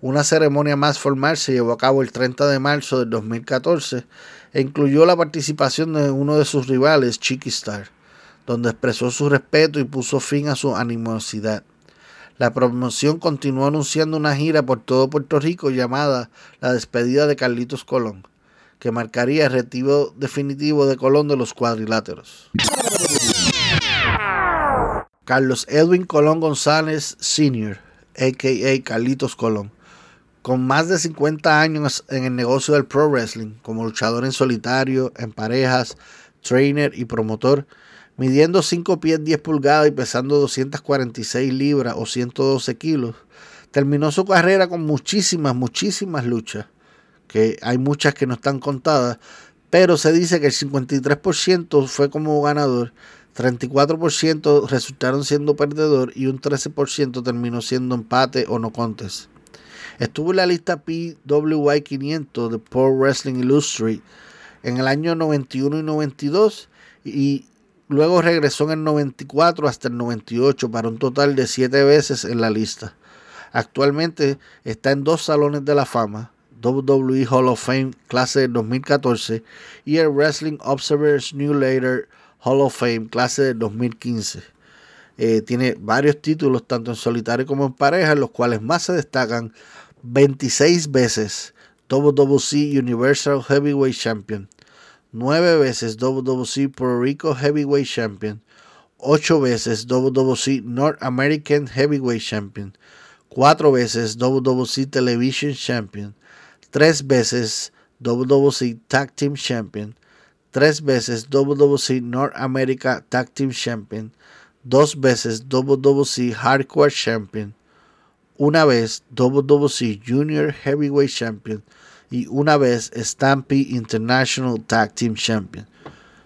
Una ceremonia más formal se llevó a cabo el 30 de marzo del 2014 e incluyó la participación de uno de sus rivales, Chicky Star donde expresó su respeto y puso fin a su animosidad. La promoción continuó anunciando una gira por todo Puerto Rico llamada La despedida de Carlitos Colón, que marcaría el retiro definitivo de Colón de los cuadriláteros. Carlos Edwin Colón González Sr., a.k.a. Carlitos Colón, con más de 50 años en el negocio del pro wrestling, como luchador en solitario, en parejas, trainer y promotor, midiendo 5 pies 10 pulgadas y pesando 246 libras o 112 kilos, terminó su carrera con muchísimas, muchísimas luchas, que hay muchas que no están contadas, pero se dice que el 53% fue como ganador, 34% resultaron siendo perdedor y un 13% terminó siendo empate o no contes. Estuvo en la lista PWI 500 de Pro Wrestling Illustrated en el año 91 y 92 y Luego regresó en el 94 hasta el 98 para un total de 7 veces en la lista. Actualmente está en dos salones de la fama, WWE Hall of Fame clase del 2014 y el Wrestling Observers New Later Hall of Fame clase del 2015. Eh, tiene varios títulos tanto en solitario como en pareja, los cuales más se destacan 26 veces WWC Universal Heavyweight Champion, nueve veces WWC Puerto Rico Heavyweight Champion, ocho veces WWC North American Heavyweight Champion, cuatro veces WWC Television Champion, tres veces WWC Tag Team Champion, tres veces WWC North America Tag Team Champion, dos veces WWC Hardcore Champion, una vez WWC Junior Heavyweight Champion, y una vez Stampy International Tag Team Champion.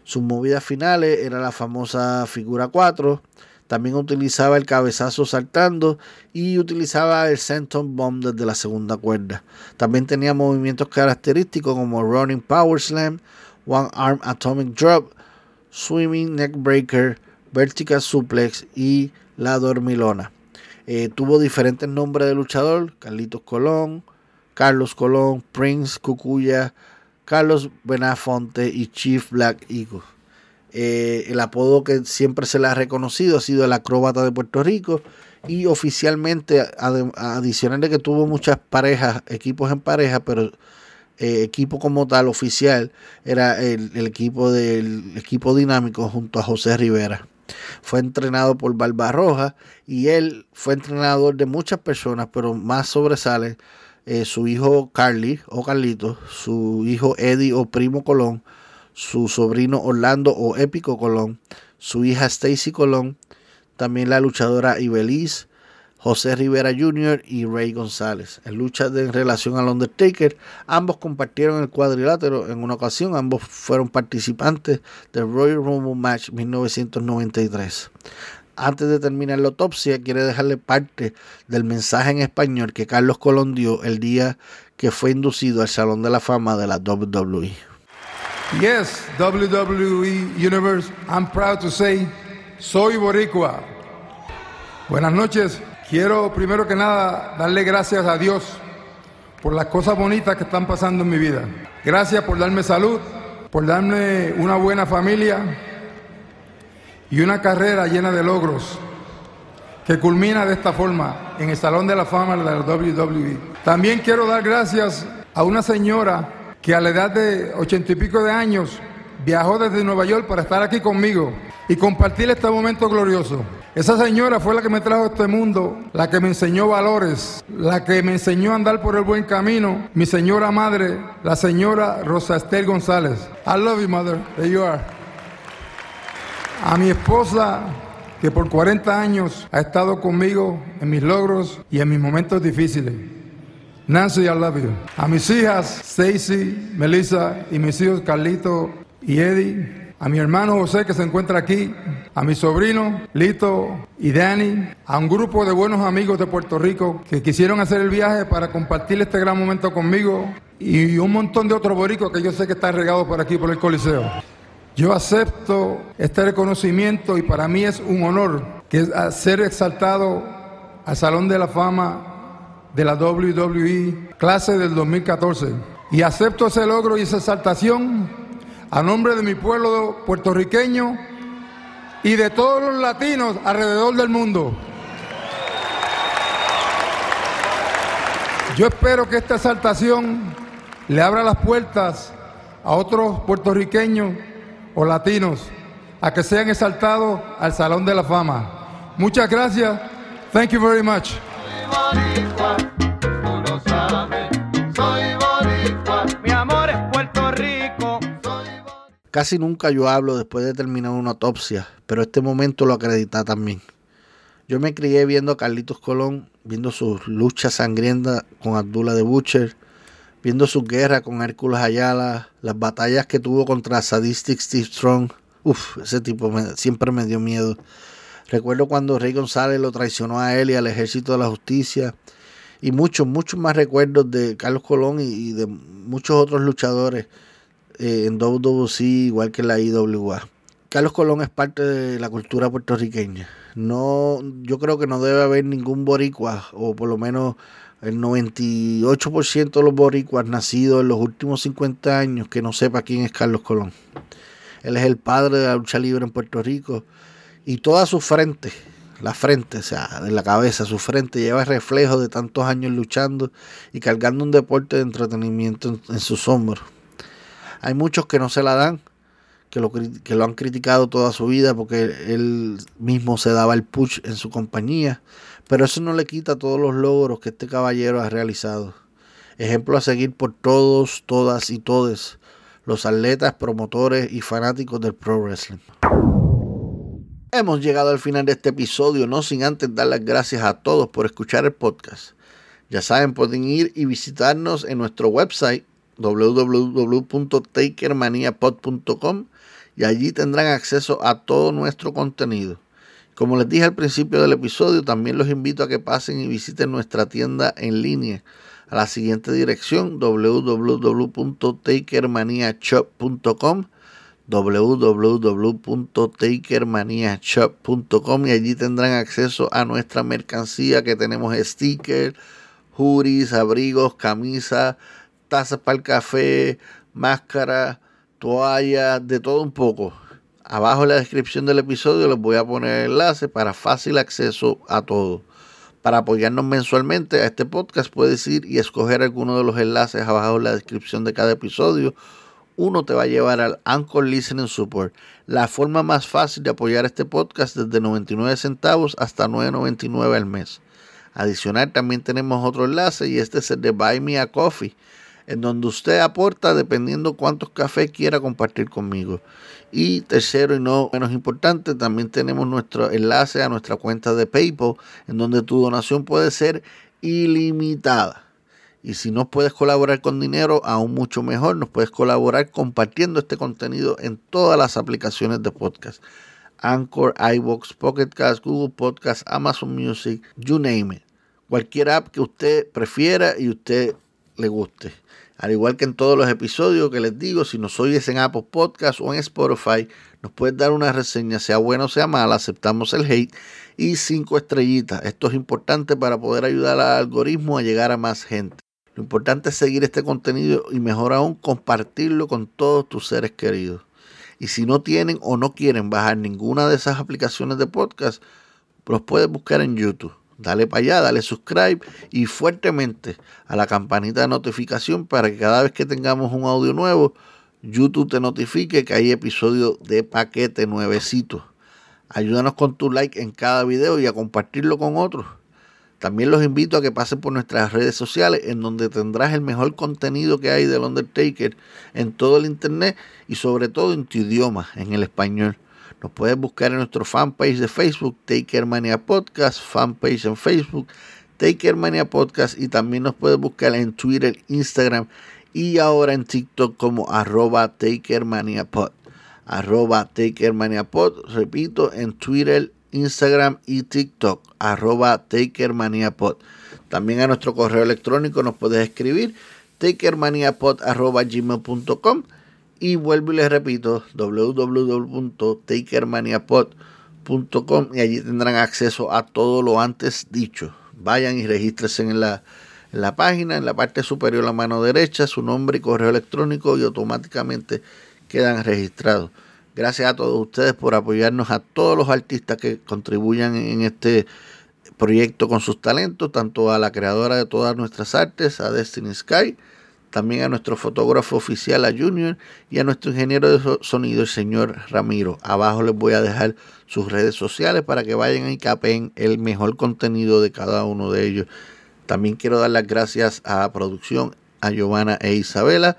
Sus movidas finales era la famosa figura 4, También utilizaba el cabezazo saltando y utilizaba el senton bomb desde la segunda cuerda. También tenía movimientos característicos como running power slam, one arm atomic drop, swimming neck breaker, vertical suplex y la dormilona. Eh, tuvo diferentes nombres de luchador, Carlitos Colón, Carlos Colón, Prince Cucuya, Carlos Benafonte y Chief Black Eagle. Eh, el apodo que siempre se le ha reconocido ha sido el acróbata de Puerto Rico y oficialmente, adicional de que tuvo muchas parejas, equipos en pareja, pero eh, equipo como tal oficial era el, equipo del equipo dinámico junto a José Rivera. Fue entrenado por Barbarroja y él fue entrenador de muchas personas, pero más sobresale eh, su hijo Carly o Carlito, su hijo Eddie o Primo Colón, su sobrino Orlando o Épico Colón, su hija Stacy Colón, también la luchadora Ibeliz, José Rivera Jr. y Ray González. En lucha de, en relación al Undertaker, ambos compartieron el cuadrilátero en una ocasión, ambos fueron participantes del Royal Rumble Match 1993. Antes de terminar la autopsia, quiere dejarle parte del mensaje en español que Carlos Colón dio el día que fue inducido al Salón de la Fama de la WWE. Yes, WWE Universe, I'm proud to say, soy boricua. Buenas noches. Quiero primero que nada darle gracias a Dios por las cosas bonitas que están pasando en mi vida. Gracias por darme salud, por darme una buena familia y una carrera llena de logros que culmina de esta forma en el Salón de la Fama de la WWE. También quiero dar gracias a una señora que a la edad de ochenta y pico de años viajó desde Nueva York para estar aquí conmigo y compartir este momento glorioso. Esa señora fue la que me trajo a este mundo, la que me enseñó valores, la que me enseñó a andar por el buen camino, mi señora madre, la señora Rosa Estel González. I love you, mother. There you are. A mi esposa, que por 40 años ha estado conmigo en mis logros y en mis momentos difíciles. Nancy, I love you. A mis hijas, Stacy, Melissa y mis hijos Carlito y Eddie. A mi hermano José que se encuentra aquí, a mi sobrino Lito y Danny, a un grupo de buenos amigos de Puerto Rico que quisieron hacer el viaje para compartir este gran momento conmigo y un montón de otros boricos que yo sé que están regados por aquí por el Coliseo. Yo acepto este reconocimiento y para mí es un honor que ser exaltado al Salón de la Fama de la WWE, clase del 2014. Y acepto ese logro y esa exaltación a nombre de mi pueblo puertorriqueño y de todos los latinos alrededor del mundo. Yo espero que esta exaltación le abra las puertas a otros puertorriqueños o latinos a que sean exaltados al Salón de la Fama. Muchas gracias. Thank you very much. Casi nunca yo hablo después de terminar una autopsia, pero este momento lo acredita también. Yo me crié viendo a Carlitos Colón, viendo sus luchas sangrientas con Abdullah de Butcher, viendo su guerra con Hércules Ayala, las batallas que tuvo contra Sadistic Steve Strong. Uf, ese tipo siempre me dio miedo. Recuerdo cuando Rey González lo traicionó a él y al ejército de la justicia. Y muchos, muchos más recuerdos de Carlos Colón y, de muchos otros luchadores eh, en WWC, igual que en la IWA. Carlos Colón es parte de la cultura puertorriqueña. No, yo creo que no debe haber ningún boricua, o por lo menos el 98% de los boricuas nacidos en los últimos 50 años que no sepa quién es Carlos Colón. Él es el padre de la lucha libre en Puerto Rico y toda su frente, la frente, o sea, de la cabeza, su frente lleva el reflejo de tantos años luchando y cargando un deporte de entretenimiento en, sus hombros. Hay muchos que no se la dan, que lo, que lo han criticado toda su vida porque él mismo se daba el push en su compañía pero eso no le quita todos los logros que este caballero ha realizado. Ejemplo a seguir por todos, todas y todes los atletas, promotores y fanáticos del pro wrestling. Hemos llegado al final de este episodio, no sin antes dar las gracias a todos por escuchar el podcast. Ya saben, pueden ir y visitarnos en nuestro website www.takermaniapod.com y allí tendrán acceso a todo nuestro contenido. Como les dije al principio del episodio, también los invito a que pasen y visiten nuestra tienda en línea. A la siguiente dirección www.takermaniashop.com www.takermaniashop.com y allí tendrán acceso a nuestra mercancía que tenemos stickers, hoodies, abrigos, camisas, tazas para el café, máscaras, toallas, de todo un poco. Abajo en la descripción del episodio les voy a poner el enlace para fácil acceso a todo. Para apoyarnos mensualmente a este podcast puedes ir y escoger alguno de los enlaces abajo en la descripción de cada episodio. Uno te va a llevar al Anchor Listening Support, la forma más fácil de apoyar este podcast desde 99 centavos hasta 9.99 al mes. Adicional también tenemos otro enlace y este es el de Buy Me a Coffee, en donde usted aporta dependiendo cuántos cafés quiera compartir conmigo. Y tercero y no menos importante, también tenemos nuestro enlace a nuestra cuenta de PayPal, en donde tu donación puede ser ilimitada. Y si no puedes colaborar con dinero, aún mucho mejor, nos puedes colaborar compartiendo este contenido en todas las aplicaciones de podcast. Anchor, iVoox, Pocket Cast, Google Podcast, Amazon Music, you name it. Cualquier app que usted prefiera y usted le guste. Al igual que en todos los episodios que les digo, si nos oyes en Apple Podcast o en Spotify, nos puedes dar una reseña, sea buena o sea mala, aceptamos el hate y cinco estrellitas. Esto es importante para poder ayudar al algoritmo a llegar a más gente. Lo importante es seguir este contenido y mejor aún compartirlo con todos tus seres queridos. Y si no tienen o no quieren bajar ninguna de esas aplicaciones de podcast, los puedes buscar en YouTube dale para allá, dale subscribe y fuertemente a la campanita de notificación para que cada vez que tengamos un audio nuevo, YouTube te notifique que hay episodio de paquete nuevecito. Ayúdanos con tu like en cada video y a compartirlo con otros. También los invito a que pasen por nuestras redes sociales en donde tendrás el mejor contenido que hay del Undertaker en todo el internet y sobre todo en tu idioma, en el español. Nos puedes buscar en nuestro fanpage de Facebook, Takermania Podcast, fanpage en Facebook, Takermania Podcast y también nos puedes buscar en Twitter, Instagram y ahora en TikTok como arroba TakerManiaPod. Arroba TakerManiaPod, repito, en Twitter, Instagram y TikTok, arroba TakerManiaPod. También a nuestro correo electrónico nos puedes escribir takermaniapod arroba gmail.com y vuelvo y les repito, www.takermaniapod.com y allí tendrán acceso a todo lo antes dicho. Vayan y regístrense en la, en la página, en la parte superior a la mano derecha, su nombre y correo electrónico y automáticamente quedan registrados. Gracias a todos ustedes por apoyarnos, a todos los artistas que contribuyan en este proyecto con sus talentos, tanto a la creadora de todas nuestras artes, a Destiny Sky, también a nuestro fotógrafo oficial, a Junior, y a nuestro ingeniero de sonido, el señor Ramiro. Abajo les voy a dejar sus redes sociales para que vayan y capen el mejor contenido de cada uno de ellos. También quiero dar las gracias a producción, a Giovanna e Isabela.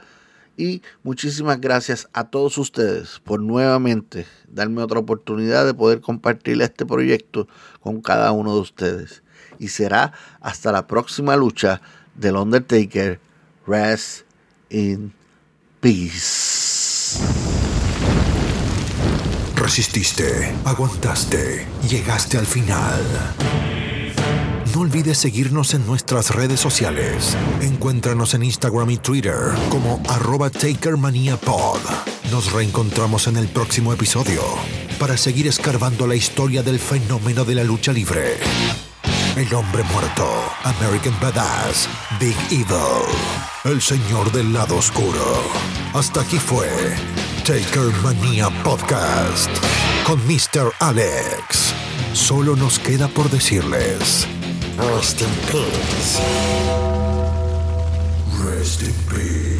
Y muchísimas gracias a todos ustedes por nuevamente darme otra oportunidad de poder compartir este proyecto con cada uno de ustedes. Y será hasta la próxima lucha del Undertaker Rest in peace. Resististe, aguantaste, llegaste al final. No olvides seguirnos en nuestras redes sociales. Encuéntranos en Instagram y Twitter como arroba TakerManiaPod. Nos reencontramos en el próximo episodio para seguir escarbando la historia del fenómeno de la lucha libre. El hombre muerto, American Badass, Big Evil, el señor del lado oscuro. Hasta aquí fue Taker Mania Podcast con Mr. Alex. Solo nos queda por decirles. Rest in peace. Rest in peace.